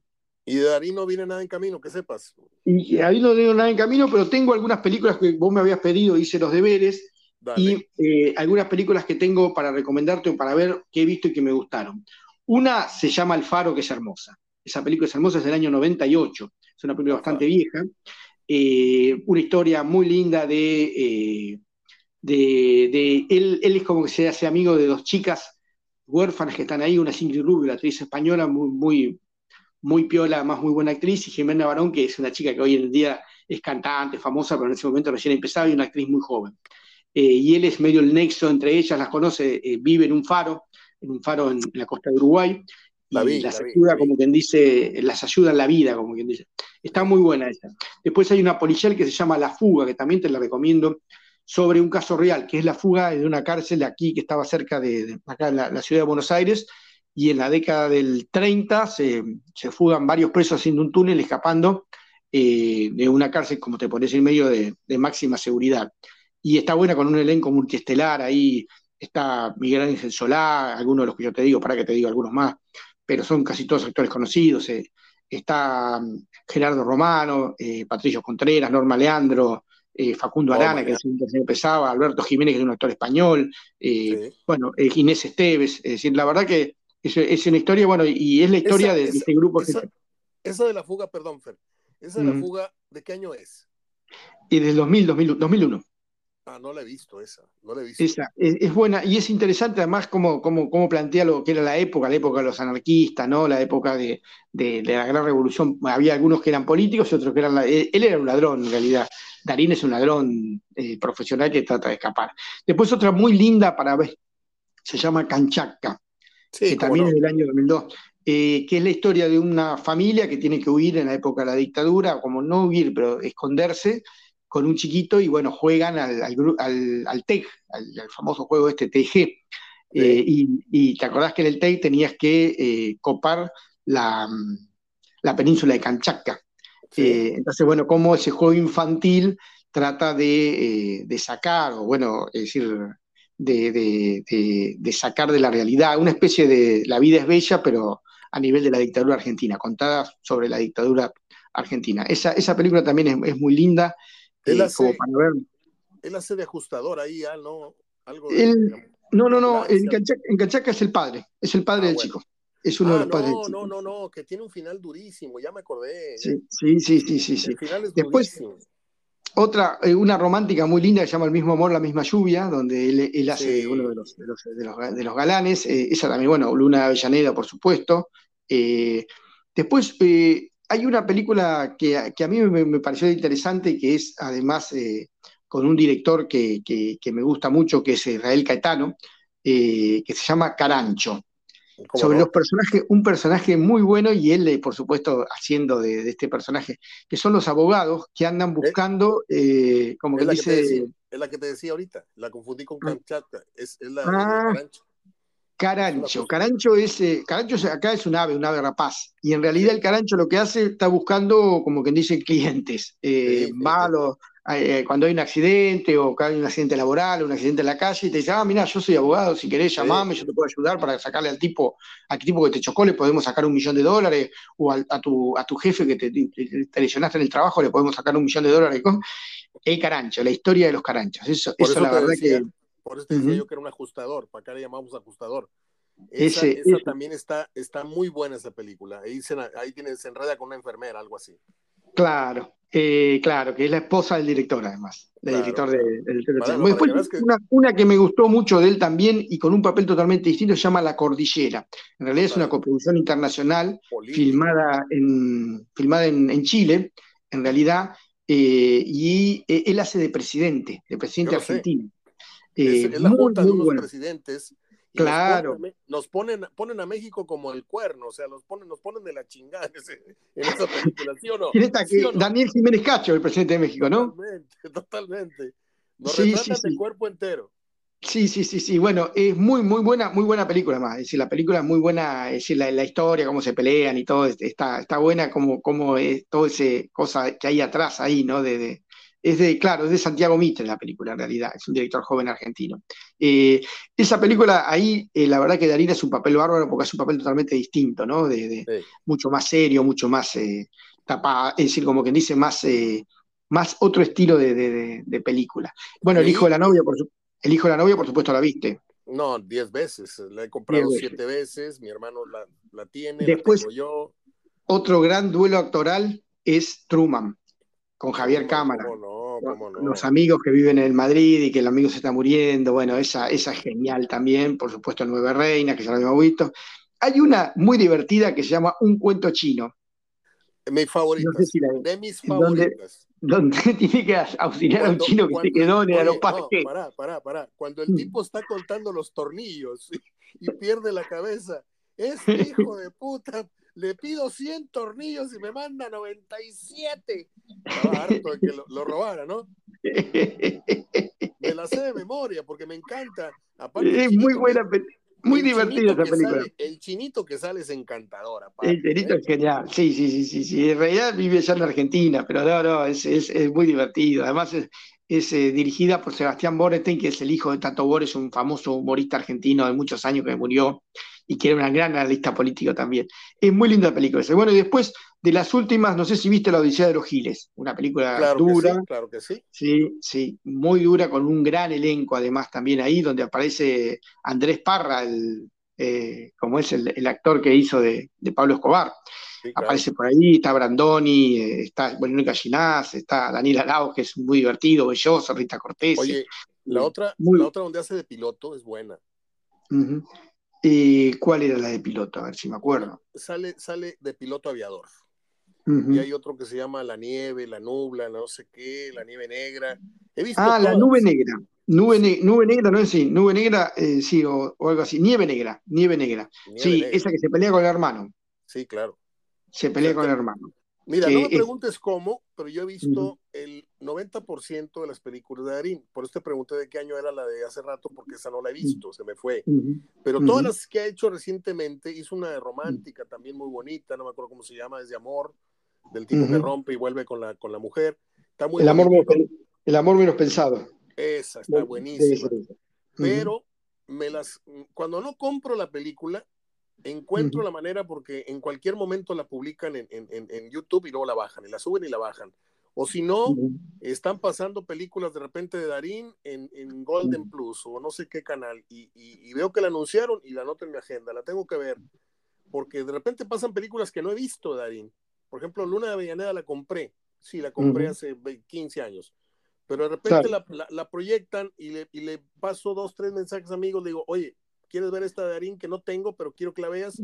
Y de Darín no viene nada en camino, que sepas. Y ahí no viene nada en camino, pero tengo algunas películas que vos me habías pedido, hice los deberes, y eh, algunas películas que tengo para recomendarte o para ver que he visto y que me gustaron. Una se llama El Faro, que es hermosa. Esa película es hermosa, es del año 98, es una película bastante vieja. Eh, una historia muy linda de, eh, de, él, él, es como que se hace amigo de dos chicas huérfanas que están ahí, una Ingrid Rubio, la actriz española muy, muy, muy piola, además muy buena actriz, y Jimena Barón, que es una chica que hoy en día es cantante, famosa, pero en ese momento recién empezaba y una actriz muy joven. Eh, y él es medio el nexo entre ellas, las conoce, eh, vive en un faro, en un faro en, la costa de Uruguay, y las ayuda, como quien dice, las ayuda en la vida, como quien dice. Está muy buena esa. Después hay una policial que se llama La Fuga, que también te la recomiendo, sobre un caso real, que es la fuga de una cárcel aquí que estaba cerca de, acá la ciudad de Buenos Aires, y en la década del 30 se, fugan varios presos haciendo un túnel, escapando eh, de una cárcel, como te pones en medio de, máxima seguridad. Y está buena con un elenco multiestelar, ahí está Miguel Ángel Solá, algunos de los que yo te digo, para que te diga algunos más, pero son casi todos actores conocidos. Eh. Está mm, Gerardo Romano, eh, Patricio Contreras, Norma Leandro, Facundo Arana, que es un tercero pesaba, Alberto Jiménez, que es un actor español, bueno, Ginés Esteves, es decir, la verdad que es, una historia, bueno, y es la historia de, este grupo. Esa, de la fuga, perdón, Fer, esa de la fuga, ¿de qué año es? Y del 2000, 2001. Ah, no la he visto esa, no la he visto. Esa, es, buena y es interesante además cómo, cómo, plantea lo que era la época, la época de los anarquistas, ¿no? La época de, la gran revolución. Había algunos que eran políticos y otros que eran... él era un ladrón en realidad. Darín es un ladrón eh, profesional que trata de escapar. Después otra muy linda para ver, se llama Canchaca que también es del año 2002, eh, que es la historia de una familia que tiene que huir en la época de la dictadura, como no huir, pero esconderse con un chiquito y bueno, juegan al, al, al, TEG, al, famoso juego este TG. Eh, y, te acordás que en el TEG tenías que eh, copar la, la, península de Kanchatka. entonces, bueno, como ese juego infantil trata de, de, sacar, o bueno, es decir, de, sacar de la realidad, una especie de la vida es bella, pero a nivel de la dictadura argentina, contada sobre la dictadura argentina. Esa, esa película también es, muy linda. Él, eh, hace, él hace de ajustador ahí, ah, ¿no? Algo no, no, no, en Cachaca, es el padre, es el padre ah, del chico. Es uno de ah, los padres. No, no, no, no, que tiene un final durísimo, ya me acordé. Sí, sí, sí, sí, sí. El final es Después, durísimo. Otra, eh, una romántica muy linda que se llama El mismo amor, la misma lluvia, donde él, hace uno de los, de los, de los, galanes. Eh, esa también, bueno, Luna Avellaneda, por supuesto. Eh, después hay una película que, a mí me, pareció interesante, que es además con un director que, que, me gusta mucho, que es Israel Caetano, que se llama Carancho sobre los personajes, un personaje muy bueno y él, eh, por supuesto, haciendo de, este personaje, que son los abogados que andan buscando, eh, como que dice... es la que te decía ahorita, la confundí con ah. Canchata, es, la, ah. Carancho. Carancho, Carancho es, eh, Carancho acá es un ave, un ave rapaz, y en realidad el Carancho lo que hace está buscando, como quien dice, clientes, eh, malos, eh, cuando hay un accidente o hay un accidente laboral, un accidente en la calle, y te dice, ah, mira, yo soy abogado, si querés llamame, yo te puedo ayudar para sacarle al tipo, al tipo que te chocó, le podemos sacar un millón de dólares, o a, tu, a tu jefe que te, lesionaste en el trabajo, le podemos sacar un millón de dólares. El carancho, la historia de los caranchos. Eso, eso, la verdad que. Por eso te decía yo que era un ajustador, para acá le llamamos ajustador. Esa, también está, está muy buena esa película. Ahí, se, ahí tiene, se enreda con una enfermera, algo así. Claro, eh, claro, que es la esposa del director, además. Del director de, del Después, una, que me gustó mucho de él también y con un papel totalmente distinto se llama La Cordillera. En realidad es una coproducción internacional filmada en, filmada en, Chile, en realidad, eh, y eh, él hace de presidente, de presidente argentino. es, la junta de unos presidentes Claro. Nos ponen, ponen, a México como el cuerno, o sea, nos ponen, nos ponen de la chingada <laughs> en esa película, ¿sí o no? Daniel Jiménez Cacho, el presidente de México, ¿no? Totalmente, <laughs> totalmente. Nos sí, retratan cuerpo entero. Sí, sí, sí, sí. Bueno, es muy, muy buena, muy buena película más. Es decir, la película es muy buena, es decir, la, la historia, cómo se pelean y todo, está, está buena como, como es todo ese cosa que hay atrás ahí, ¿no? De, de, es de, claro, es de Santiago Mitre la película en realidad, es un director joven argentino. Eh, esa película ahí, eh, la verdad que Darín es un papel bárbaro porque es un papel totalmente distinto, ¿no? De, Mucho más serio, mucho más eh, tapado, es decir, como quien dice, más, más otro estilo de, película. Bueno, el hijo de la novia, por el hijo de la novia, por supuesto, la viste. No, diez veces, la he comprado siete veces, mi hermano la, tiene, Después, yo. Otro gran duelo actoral es Truman con Javier Cámara. Los amigos que viven en Madrid y que el amigo se está muriendo, bueno, esa, esa es genial también, por supuesto Nueve Reinas, que ya lo habíamos visto. Hay una muy divertida que se llama Un cuento chino. Mi favorita, de mis favoritas. Donde, <laughs> tiene que auxiliar a un chino que se quedó en el aeroparque. No, pará, pará, pará. Cuando el tipo está contando los tornillos <laughs> y, pierde la cabeza, <laughs> este hijo de puta le pido 100 tornillos y me manda 97. Estaba <laughs> harto de que lo, robara, ¿no? Me la sé de memoria porque me encanta. es muy buena, muy divertida esa película. el chinito que sale es encantador. el chinito es genial, sí, sí, sí, sí, sí. En realidad vive ya en Argentina, pero no, no, es, es, es muy divertido. Además es, es eh, dirigida por Sebastián Borestein, que es el hijo de Tato Bores, un famoso humorista argentino de muchos años que murió y que era una gran analista político también. Es muy linda la película esa. Bueno, y después de las últimas, no sé si viste La Odisea de los Giles, una película dura. claro que sí. Sí, sí, muy dura, con un gran elenco además también ahí, donde aparece Andrés Parra, el, eh, como es el, actor que hizo de, Pablo Escobar. Aparece por ahí, está Brandoni, eh, está Mónica Ginás, está Daniel Arauz, que es muy divertido, belloso, Rita Cortés. Oye, la otra, la otra donde hace de piloto es buena. ¿Y cuál era la de piloto? A ver si me acuerdo. Sale, sale de piloto aviador. Y hay otro que se llama La Nieve, La Nubla, no sé qué, La Nieve Negra. He visto ah, La Nube Negra. Nube, nube negra, no es así, nube negra, eh, sí, o, algo así. Nieve negra, nieve negra. sí, esa que se pelea con el hermano. Sí, claro. Se pelea con el hermano. Mira, no me preguntes cómo, pero yo he visto el 90% de las películas de Darín. Por eso te pregunté de qué año era la de hace rato, porque esa no la he visto, se me fue. Pero todas las que ha hecho recientemente, hizo una de romántica también muy bonita, no me acuerdo cómo se llama, es de amor, del tipo que rompe y vuelve con la, con la mujer. Está muy el, amor, el amor menos pensado. Esa está buenísima. Pero me las, cuando no compro la película, encuentro la manera porque en cualquier momento la publican en, en, YouTube y luego la bajan, y la suben y la bajan. O si no, están pasando películas de repente de Darín en, Golden Plus o no sé qué canal y, y, veo que la anunciaron y la anoto en mi agenda, la tengo que ver. Porque de repente pasan películas que no he visto de Darín. Por ejemplo, Luna de Avellaneda la compré. Sí, la compré hace 15 años pero de repente la, proyectan y le, y le, paso dos, tres mensajes amigos, le digo, oye, ¿quieres ver esta de Darín que no tengo, pero quiero que la veas?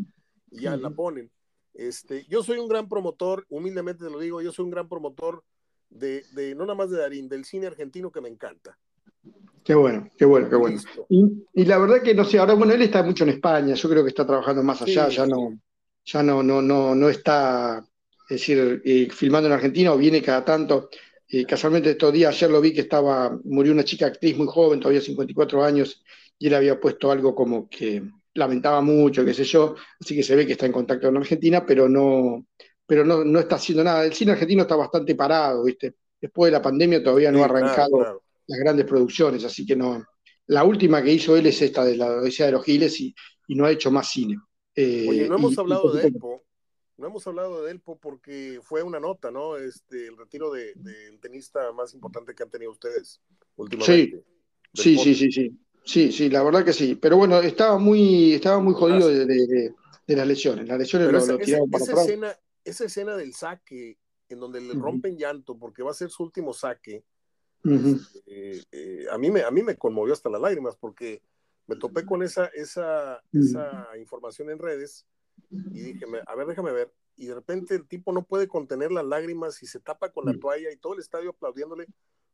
Y ya la ponen. Este, yo soy un gran promotor, humildemente te lo digo, yo soy un gran promotor de, de no nada más de Darín, del cine argentino que me encanta. Qué bueno, qué bueno, qué bueno. Y, la verdad que no sé, ahora bueno, él está mucho en España, yo creo que está trabajando más allá, ya no, ya no, no, no, no está, es decir, eh, filmando en Argentina o viene cada tanto. Y casualmente estos días, ayer lo vi que estaba, murió una chica actriz muy joven, todavía 54 años, y él había puesto algo como que lamentaba mucho, qué sé yo, así que se ve que está en contacto con Argentina, pero no, pero no, no está haciendo nada. El cine argentino está bastante parado, ¿viste? Después de la pandemia todavía no ha arrancado las grandes producciones, así que no. La última que hizo él es esta de la Odisea de los Giles y, no ha hecho más cine. Eh, Oye, no hemos hablado de Elpo, no hemos hablado de Delpo porque fue una nota, ¿no? Este, el retiro del de, tenista más importante que han tenido ustedes últimamente. Sí, sí, sí, sí, sí, sí, la verdad que sí. Pero bueno, estaba muy, estaba muy jodido de, las lesiones. Las lesiones lo, esa, tiraron para esa escena, esa escena del saque en donde le rompen llanto porque va a ser su último saque, este, eh, a, mí me, a mí me conmovió hasta las lágrimas porque me topé con esa, esa, esa información en redes y dije, a ver, déjame ver. Y de repente el tipo no puede contener las lágrimas y se tapa con la toalla y todo el estadio aplaudiéndole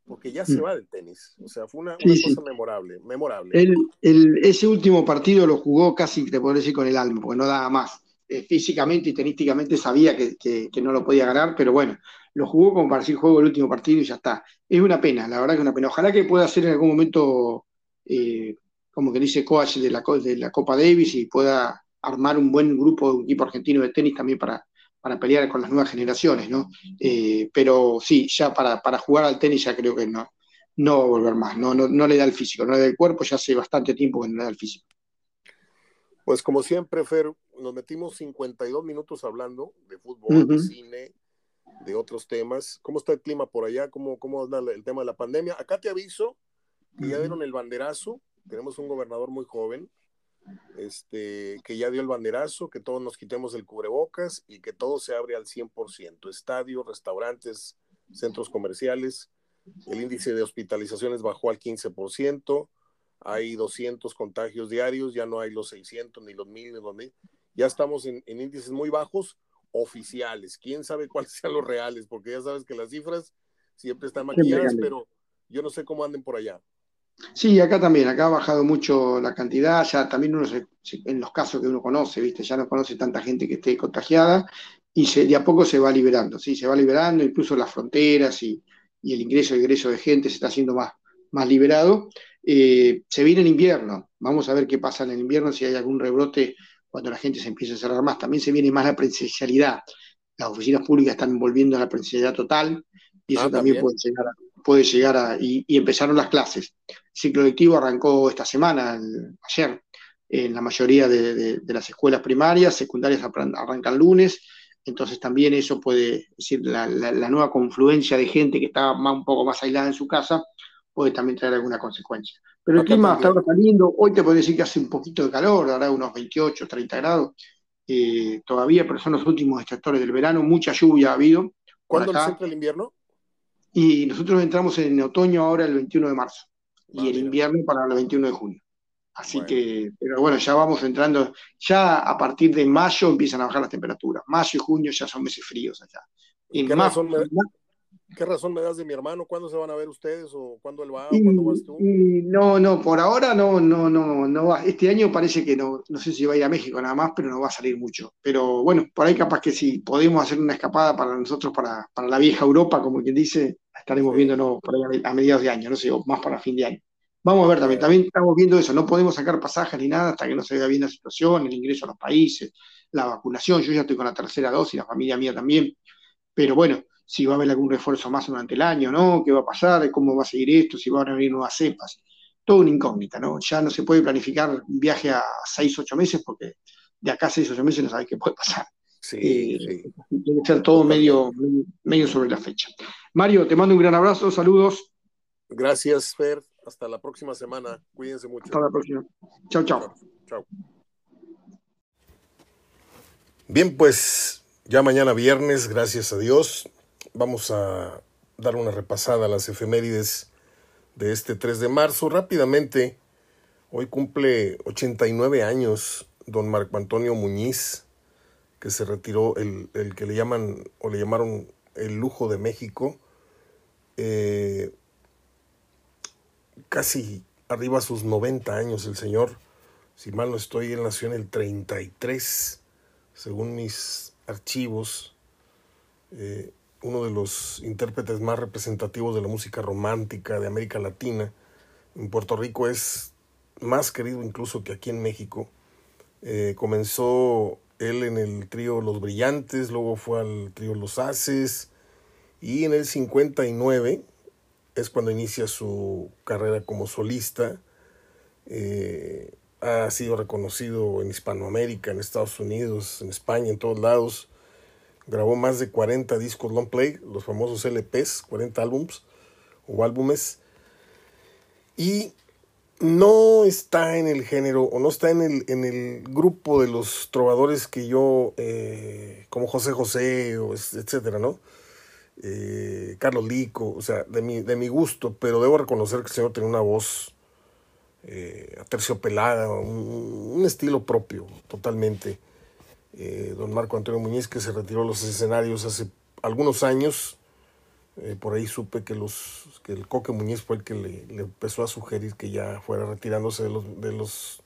porque ya se va del tenis. O sea, fue una, cosa memorable, memorable. El, ese último partido lo jugó casi, te puedo decir, con el alma, porque no daba más. Eh, físicamente y tenísticamente sabía que, no lo podía ganar, pero bueno, lo jugó como para decir juego el último partido y ya está. Es una pena, la verdad que es una pena. Ojalá que pueda hacer en algún momento, eh, como que dice coach de la, Copa Davis y pueda armar un buen grupo de un equipo argentino de tenis también para, pelear con las nuevas generaciones, ¿no? Eh, pero sí, ya para, para, jugar al tenis ya creo que no, no va a volver más, no, no, no le da el físico, no le da el cuerpo, ya hace bastante tiempo que no le da el físico. Pues como siempre, Fer, nos metimos 52 minutos hablando de fútbol, de cine, de otros temas. ¿Cómo está el clima por allá? ¿Cómo, cómo anda el tema de la pandemia? Acá te aviso que ya dieron el banderazo. Tenemos un gobernador muy joven, este, que ya dio el banderazo, que todos nos quitemos el cubrebocas y que todo se abre al 100%. Estadios, restaurantes, centros comerciales. El índice de hospitalizaciones bajó al 15%. Hay 200 contagios diarios, ya no hay los 600, ni los 1000, ni los 1000. Ya estamos en, en índices muy bajos oficiales. Quién sabe cuáles <laughs> sean los reales, porque ya sabes que las cifras siempre están maquilladas, pero yo no sé cómo anden por allá. Sí, acá también, acá ha bajado mucho la cantidad, ya también uno se, en los casos que uno conoce, ¿viste? Ya no conoce tanta gente que esté contagiada y se, de a poco se va liberando, sí, se va liberando, incluso las fronteras y, el ingreso y egreso de gente se está haciendo más, más liberado. Eh, se viene el invierno, vamos a ver qué pasa en el invierno, si hay algún rebrote cuando la gente se empieza a cerrar más. También se viene más la presencialidad. Las oficinas públicas están volviendo a la presencialidad total y eso ah, también, puede llegar a, puede llegar a, y, empezaron las clases. El ciclo lectivo arrancó esta semana, ayer, en la mayoría de, las escuelas primarias, secundarias arrancan lunes, entonces también eso puede, decir, la, nueva confluencia de gente que está un poco más aislada en su casa, puede también traer alguna consecuencia. Pero el clima está saliendo, hoy te puedo decir que hace un poquito de calor, ahora unos 28, 30 grados, eh, todavía, pero son los últimos extractores del verano, mucha lluvia ha habido. ¿Cuándo entra el invierno? Y nosotros entramos en otoño ahora el 21 de marzo y el invierno para el 21 de junio. Así que, pero bueno, ya vamos entrando, ya a partir de mayo empiezan a bajar las temperaturas. Mayo y junio ya son meses fríos allá. ¿Y ¿Qué, razón me, ¿Qué razón me das de mi hermano? ¿Cuándo se van a ver ustedes o cuándo él va o cuándo vas tú? no, no, por ahora no, no, no, no va. Este año parece que no, no sé si va a ir a México nada más, pero no va a salir mucho. Pero bueno, por ahí capaz que si podemos hacer una escapada para nosotros, para, para la vieja Europa, como quien dice, estaremos viéndonos a mediados de año, no sé, o más para fin de año. Vamos a ver también, también estamos viendo eso, no podemos sacar pasajes ni nada hasta que no se vea bien la situación, el ingreso a los países, la vacunación, yo ya estoy con la tercera dosis, la familia mía también, pero bueno, si va a haber algún refuerzo más durante el año, ¿no? ¿Qué va a pasar? ¿Cómo va a seguir esto? Si van a venir nuevas cepas. Todo una incógnita, ¿no? Ya no se puede planificar un viaje a seis, ocho meses porque de acá a seis, ocho meses no sabes qué puede pasar. Sí, eh, Tiene que ser todo medio, medio sobre la fecha. Mario, te mando un gran abrazo, saludos. Gracias, Fer. Hasta la próxima semana. Cuídense mucho. Hasta la próxima. Chao, chao. Chao. Bien, pues ya mañana viernes, gracias a Dios, vamos a dar una repasada a las efemérides de este 3 de marzo. Rápidamente, hoy cumple 89 años don Marco Antonio Muñiz, que se retiró, el, el, que le llaman o le llamaron el lujo de México, eh, casi arriba a sus 90 años el señor, si mal no estoy, él nació en el 33, según mis archivos, eh, uno de los intérpretes más representativos de la música romántica de América Latina, en Puerto Rico es más querido incluso que aquí en México. Eh, comenzó él en el trío Los Brillantes, luego fue al trío Los Haces y en el 59 es cuando inicia su carrera como solista. Eh, ha sido reconocido en Hispanoamérica, en Estados Unidos, en España, en todos lados. Grabó más de 40 discos long play, los famosos LPs, 40 álbums o álbumes. Y no está en el género o no está en el, en el grupo de los trovadores que yo, eh, como José José, o etcétera, ¿no? eh, Carlos Lico, o sea, de mi, de mi gusto, pero debo reconocer que el señor tiene una voz eh, aterciopelada, un, estilo propio, totalmente. Eh, don Marco Antonio Muñiz, que se retiró de los escenarios hace algunos años, eh, por ahí supe que, los, que el Coque Muñiz fue el que le, empezó a sugerir que ya fuera retirándose de los, de los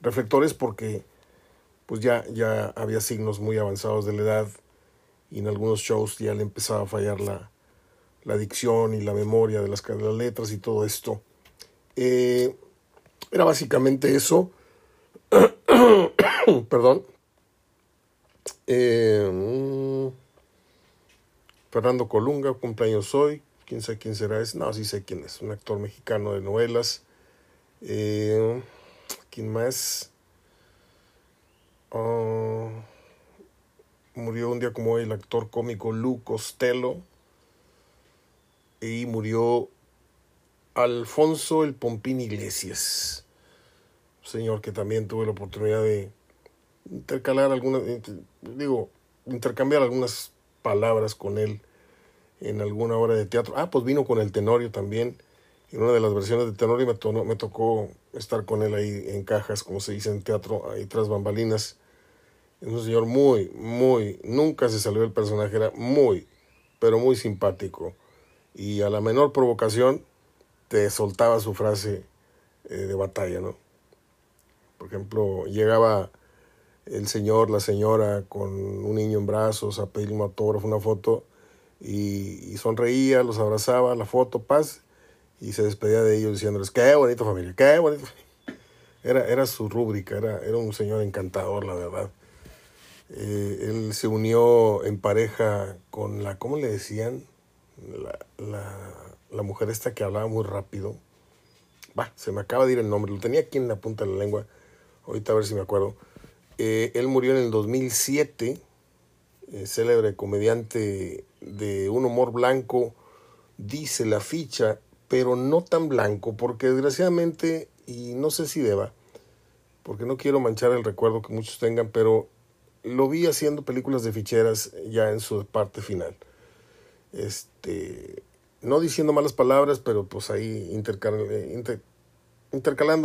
reflectores porque pues ya, ya había signos muy avanzados de la edad y en algunos shows ya le empezaba a fallar la, la dicción y la memoria de las, de las letras y todo esto. Eh, era básicamente eso. <coughs> Perdón. Eh, mm, Fernando Colunga, cumpleaños hoy. ¿Quién sabe quién será? Es? No, sí sé quién es. Un actor mexicano de novelas. Eh, ¿Quién más? Ah, murió un día como hoy el actor cómico Lou Costello. Y murió Alfonso el Pompín Iglesias. Señor que también tuve la oportunidad de intercalar algunas, digo, intercambiar algunas palabras con él en alguna obra de teatro. Ah, pues vino con el Tenorio también, en una de las versiones de Tenorio me, me tocó estar con él ahí en cajas, como se dice en teatro, ahí tras bambalinas. Es un señor muy, muy, nunca se salió del personaje, era muy, pero muy simpático. Y a la menor provocación te soltaba su frase eh, de batalla, ¿no? Por ejemplo, llegaba el señor, la señora con un niño en brazos a pedir un autógrafo, una foto, y, sonreía, los abrazaba, la foto, paz, y se despedía de ellos diciéndoles, qué bonito familia, qué bonito. Era, era su rúbrica, era, era un señor encantador, la verdad. Eh, él se unió en pareja con la, ¿cómo le decían? La, la, la mujer esta que hablaba muy rápido. Bah, se me acaba de ir el nombre, lo tenía aquí en la punta de la lengua, ahorita a ver si me acuerdo eh, él murió en el 2007, eh, célebre comediante de un humor blanco, dice la ficha, pero no tan blanco, porque desgraciadamente, y no sé si deba, porque no quiero manchar el recuerdo que muchos tengan, pero lo vi haciendo películas de ficheras ya en su parte final. Este, no diciendo malas palabras, pero pues ahí intercalando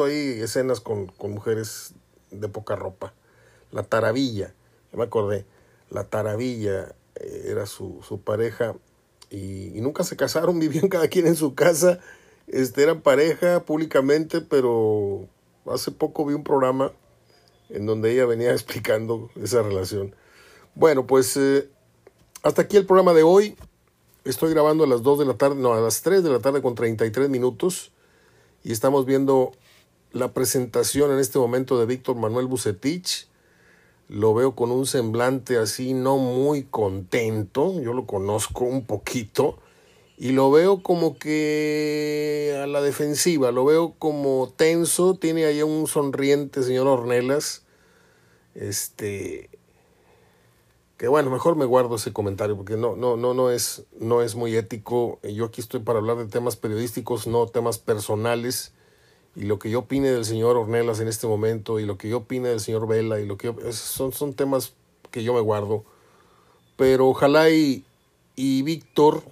ahí escenas con mujeres de poca ropa la Taravilla, ya me acordé, la Taravilla eh, era su, su pareja y, nunca se casaron, <laughs> vivían cada quien en su casa, este, eran pareja públicamente, pero hace poco vi un programa en donde ella venía <laughs> explicando esa relación. Bueno, pues eh, hasta aquí el programa de hoy. Estoy grabando a las 2 de la tarde, no, a las 3 de la tarde con 33 minutos y estamos viendo la presentación en este momento de Víctor Manuel Bucetich lo veo con un semblante así no muy contento, yo lo conozco un poquito, y lo veo como que a la defensiva, lo veo como tenso, tiene ahí un sonriente señor Ornelas, este, que bueno, mejor me guardo ese comentario porque no, no, no, no es, no es muy ético, yo aquí estoy para hablar de temas periodísticos, no temas personales, y lo que yo opine del señor Ornelas en este momento y lo que yo opine del señor Vela y lo que son, son temas que yo me guardo. Pero ojalá y, y Víctor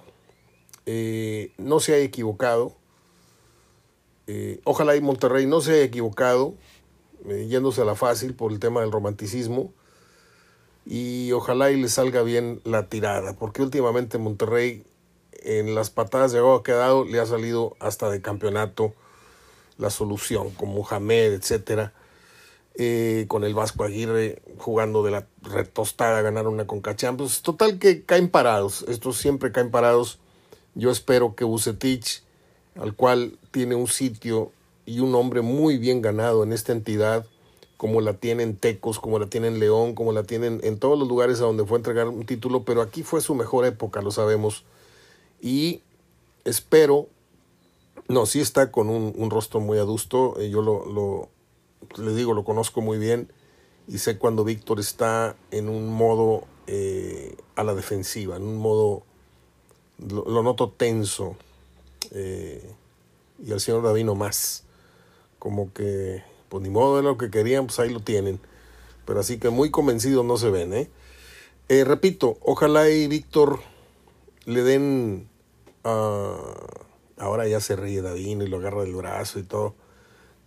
eh, no se haya equivocado. Eh, ojalá y Monterrey no se haya equivocado, eh, yéndose a la fácil por el tema del romanticismo. Y ojalá y le salga bien la tirada, porque últimamente Monterrey en las patadas de agua que ha dado le ha salido hasta de campeonato la solución, con Mohamed, etcétera, eh, con el Vasco Aguirre jugando de la retostada, ganar una Conca Champions. Total que caen parados, estos siempre caen parados. Yo espero que Bucetich, al cual tiene un sitio y un nombre muy bien ganado en esta entidad, como la tienen Tecos, como la tienen León, como la tienen en todos los lugares a donde fue a entregar un título, pero aquí fue su mejor época, lo sabemos. Y espero no, sí está con un, rostro muy adusto. Eh, yo lo, lo, le digo, lo conozco muy bien y sé cuando Víctor está en un modo eh, a la defensiva, en un modo, lo, noto tenso. Eh, y al señor David no más. Como que, pues ni modo de lo que querían, pues ahí lo tienen. Pero así que muy convencidos no se ven, ¿eh? repito, ojalá y Víctor le den... ah, ahora ya se ríe Davino y lo agarra del brazo y todo.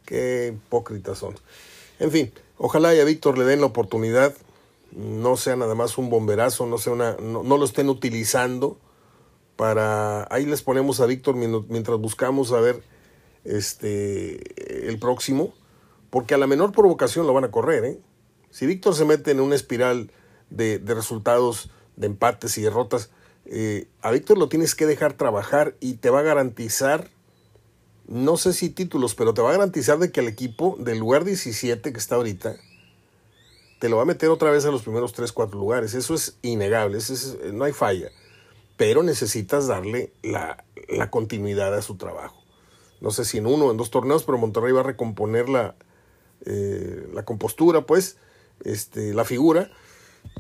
Qué hipócritas son. En fin, ojalá y a Víctor le den la oportunidad. No sea nada más un bomberazo, no, sea una, no, lo estén utilizando para... Ahí les ponemos a Víctor mientras buscamos a ver este, el próximo, porque a la menor provocación lo van a correr. ¿eh? Si Víctor se mete en una espiral de resultados, de empates y derrotas, eh, a Víctor lo tienes que dejar trabajar y te va a garantizar, no sé si títulos, pero te va a garantizar de que el equipo del lugar 17 que está ahorita, te lo va a meter otra vez a los primeros 3, 4 lugares. Eso es innegable, eso es, no hay falla. Pero necesitas darle la, continuidad a su trabajo no sé si en uno o en dos torneos, pero Monterrey va a recomponer la, eh, compostura, pues, este, la figura,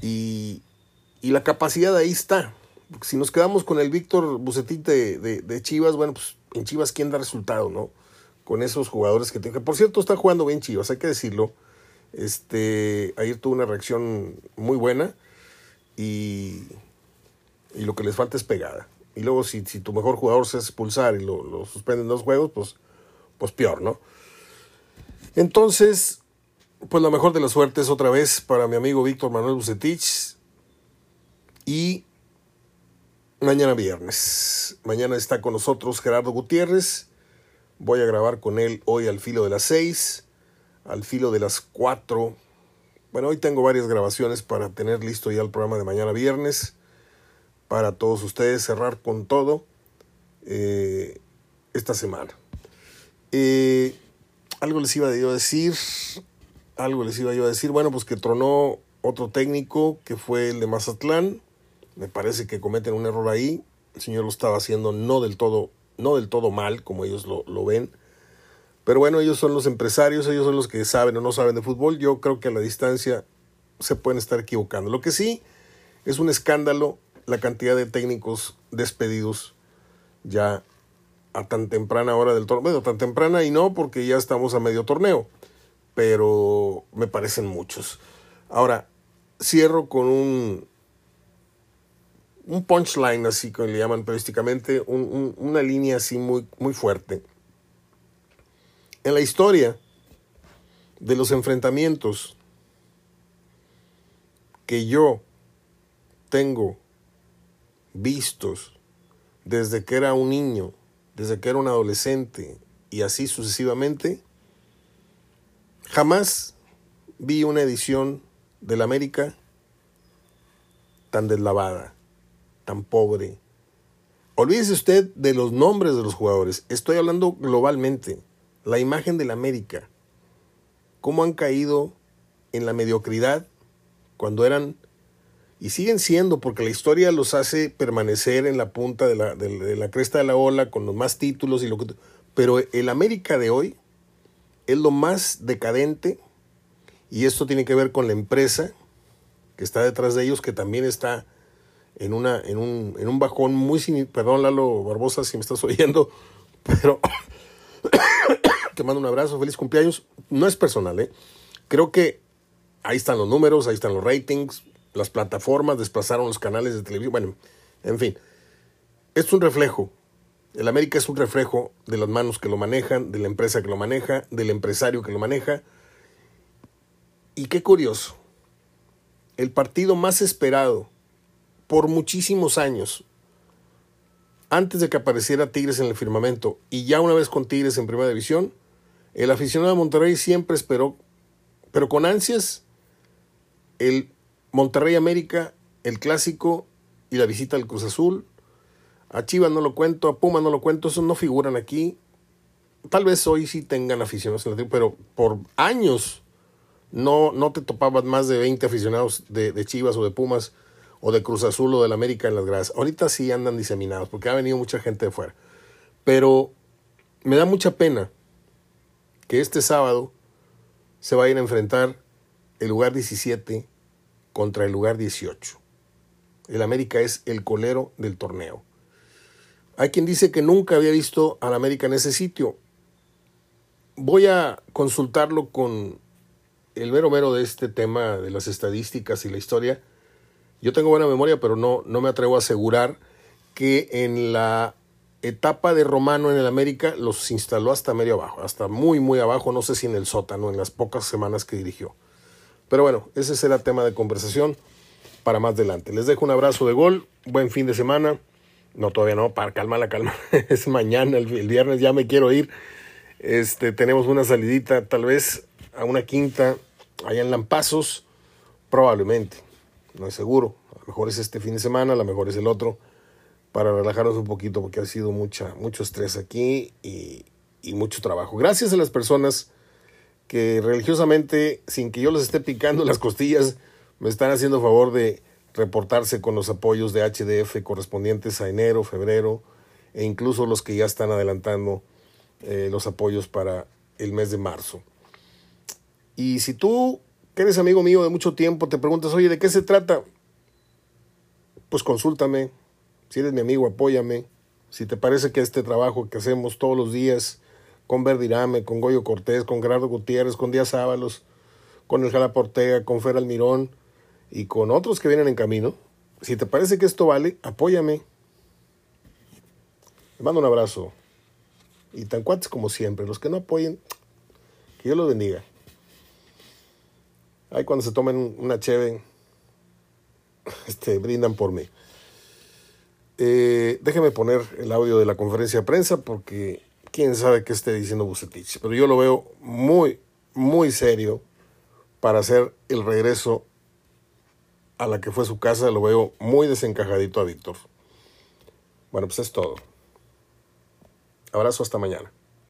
y, la capacidad ahí está. Si nos quedamos con el Víctor Bucetich de, de, Chivas, bueno, pues en Chivas, ¿quién da resultado, no? Con esos jugadores que tienen. Por cierto, está jugando bien Chivas, hay que decirlo. Este, ayer tuvo una reacción muy buena y, y lo que les falta es pegada. Y luego si, si tu mejor jugador se hace expulsar y lo, lo suspenden dos juegos, pues, pues peor, ¿no? Entonces, pues la mejor de las suertes otra vez para mi amigo Víctor Manuel Bucetich. Y mañana viernes. Mañana está con nosotros Gerardo Gutiérrez. Voy a grabar con él hoy al filo de las seis, al filo de las cuatro. Bueno, hoy tengo varias grabaciones para tener listo ya el programa de mañana viernes para todos ustedes cerrar con todo eh, esta semana. Eh, algo les iba yo a decir, algo les iba yo a decir, bueno, pues que tronó otro técnico que fue el de Mazatlán, me parece que cometen un error ahí, el señor lo estaba haciendo no del todo, no del todo mal, como ellos lo, lo ven, pero bueno, ellos son los empresarios, ellos son los que saben o no saben de fútbol, yo creo que a la distancia se pueden estar equivocando. Lo que sí es un escándalo la cantidad de técnicos despedidos ya a tan temprana hora del torneo. tan temprana y no porque ya estamos a medio torneo, pero me parecen muchos. Ahora, cierro con un, un punchline, así como le llaman periodísticamente, un, un, una línea así muy, muy fuerte. En la historia de los enfrentamientos que yo tengo vistos desde que era un niño, desde que era un adolescente y así sucesivamente, jamás vi una edición del América tan deslavada, tan pobre. Olvídese usted de los nombres de los jugadores. Estoy hablando globalmente. La imagen del América. Cómo han caído en la mediocridad cuando eran y siguen siendo porque la historia los hace permanecer en la punta de la, de, la cresta de la ola con los más títulos y lo que pero el América de hoy es lo más decadente y esto tiene que ver con la empresa que está detrás de ellos que también está en una en un, en un bajón muy perdón Lalo Barbosa si me estás oyendo pero <coughs> te mando un abrazo feliz cumpleaños no es personal eh creo que ahí están los números ahí están los ratings las plataformas desplazaron los canales de televisión, bueno, en fin, es un reflejo. El América es un reflejo de las manos que lo manejan, de la empresa que lo maneja, del empresario que lo maneja. Y qué curioso, el partido más esperado por muchísimos años, antes de que apareciera Tigres en el firmamento y ya una vez con Tigres en primera división, el aficionado de Monterrey siempre esperó, pero con ansias, el Monterrey América, el clásico y la visita al Cruz Azul. A Chivas no lo cuento, a Puma no lo cuento, esos no figuran aquí. Tal vez hoy sí tengan aficionados en la pero por años no, no te topabas más de 20 aficionados de, de, Chivas o de Pumas o de Cruz Azul o del América en las gradas. Ahorita sí andan diseminados porque ha venido mucha gente de fuera. Pero me da mucha pena que este sábado se vayan a enfrentar el lugar 17 contra el lugar 18. El América es el colero del torneo. Hay quien dice que nunca había visto al América en ese sitio. Voy a consultarlo con el mero mero de este tema de las estadísticas y la historia. Yo tengo buena memoria, pero no, no me atrevo a asegurar que en la etapa de Romano en el América los instaló hasta medio abajo, hasta muy, muy abajo, no sé si en el sótano, en las pocas semanas que dirigió. Pero bueno, ese será tema de conversación para más adelante. Les dejo un abrazo de gol, buen fin de semana. No, todavía no, para calma la calma. <laughs> es mañana, el, viernes ya me quiero ir. Este, tenemos una salidita, tal vez a una quinta allá en Lampazos, probablemente, no es seguro. A lo mejor es este fin de semana, a lo mejor es el otro para relajarnos un poquito porque ha sido mucha, mucho estrés aquí y, mucho trabajo. Gracias a las personas que religiosamente, sin que yo les esté picando las costillas, me están haciendo favor de reportarse con los apoyos de HDF correspondientes a enero, febrero e incluso los que ya están adelantando eh, los apoyos para el mes de marzo. Y si tú, que eres amigo mío de mucho tiempo, te preguntas, oye, ¿de qué se trata? Pues consúltame, si eres mi amigo, apóyame. Si te parece que este trabajo que hacemos todos los días con Verdirame, con Goyo Cortés, con Gerardo Gutiérrez, con Díaz Ábalos, con el Jala Portega, con Fer Almirón y con otros que vienen en camino, si te parece que esto vale, apóyame. Te mando un abrazo. Y tan cuates como siempre. Los que no apoyen, que Dios los bendiga. Ahí cuando se tomen una cheve, <laughs> este, brindan por mí. Eh, déjeme poner el audio de la conferencia de prensa porque quién sabe qué esté diciendo Bucetich. Pero yo lo veo muy, muy serio para hacer el regreso a la que fue su casa. Lo veo muy desencajadito a Víctor. Bueno, pues es todo. Abrazo hasta mañana.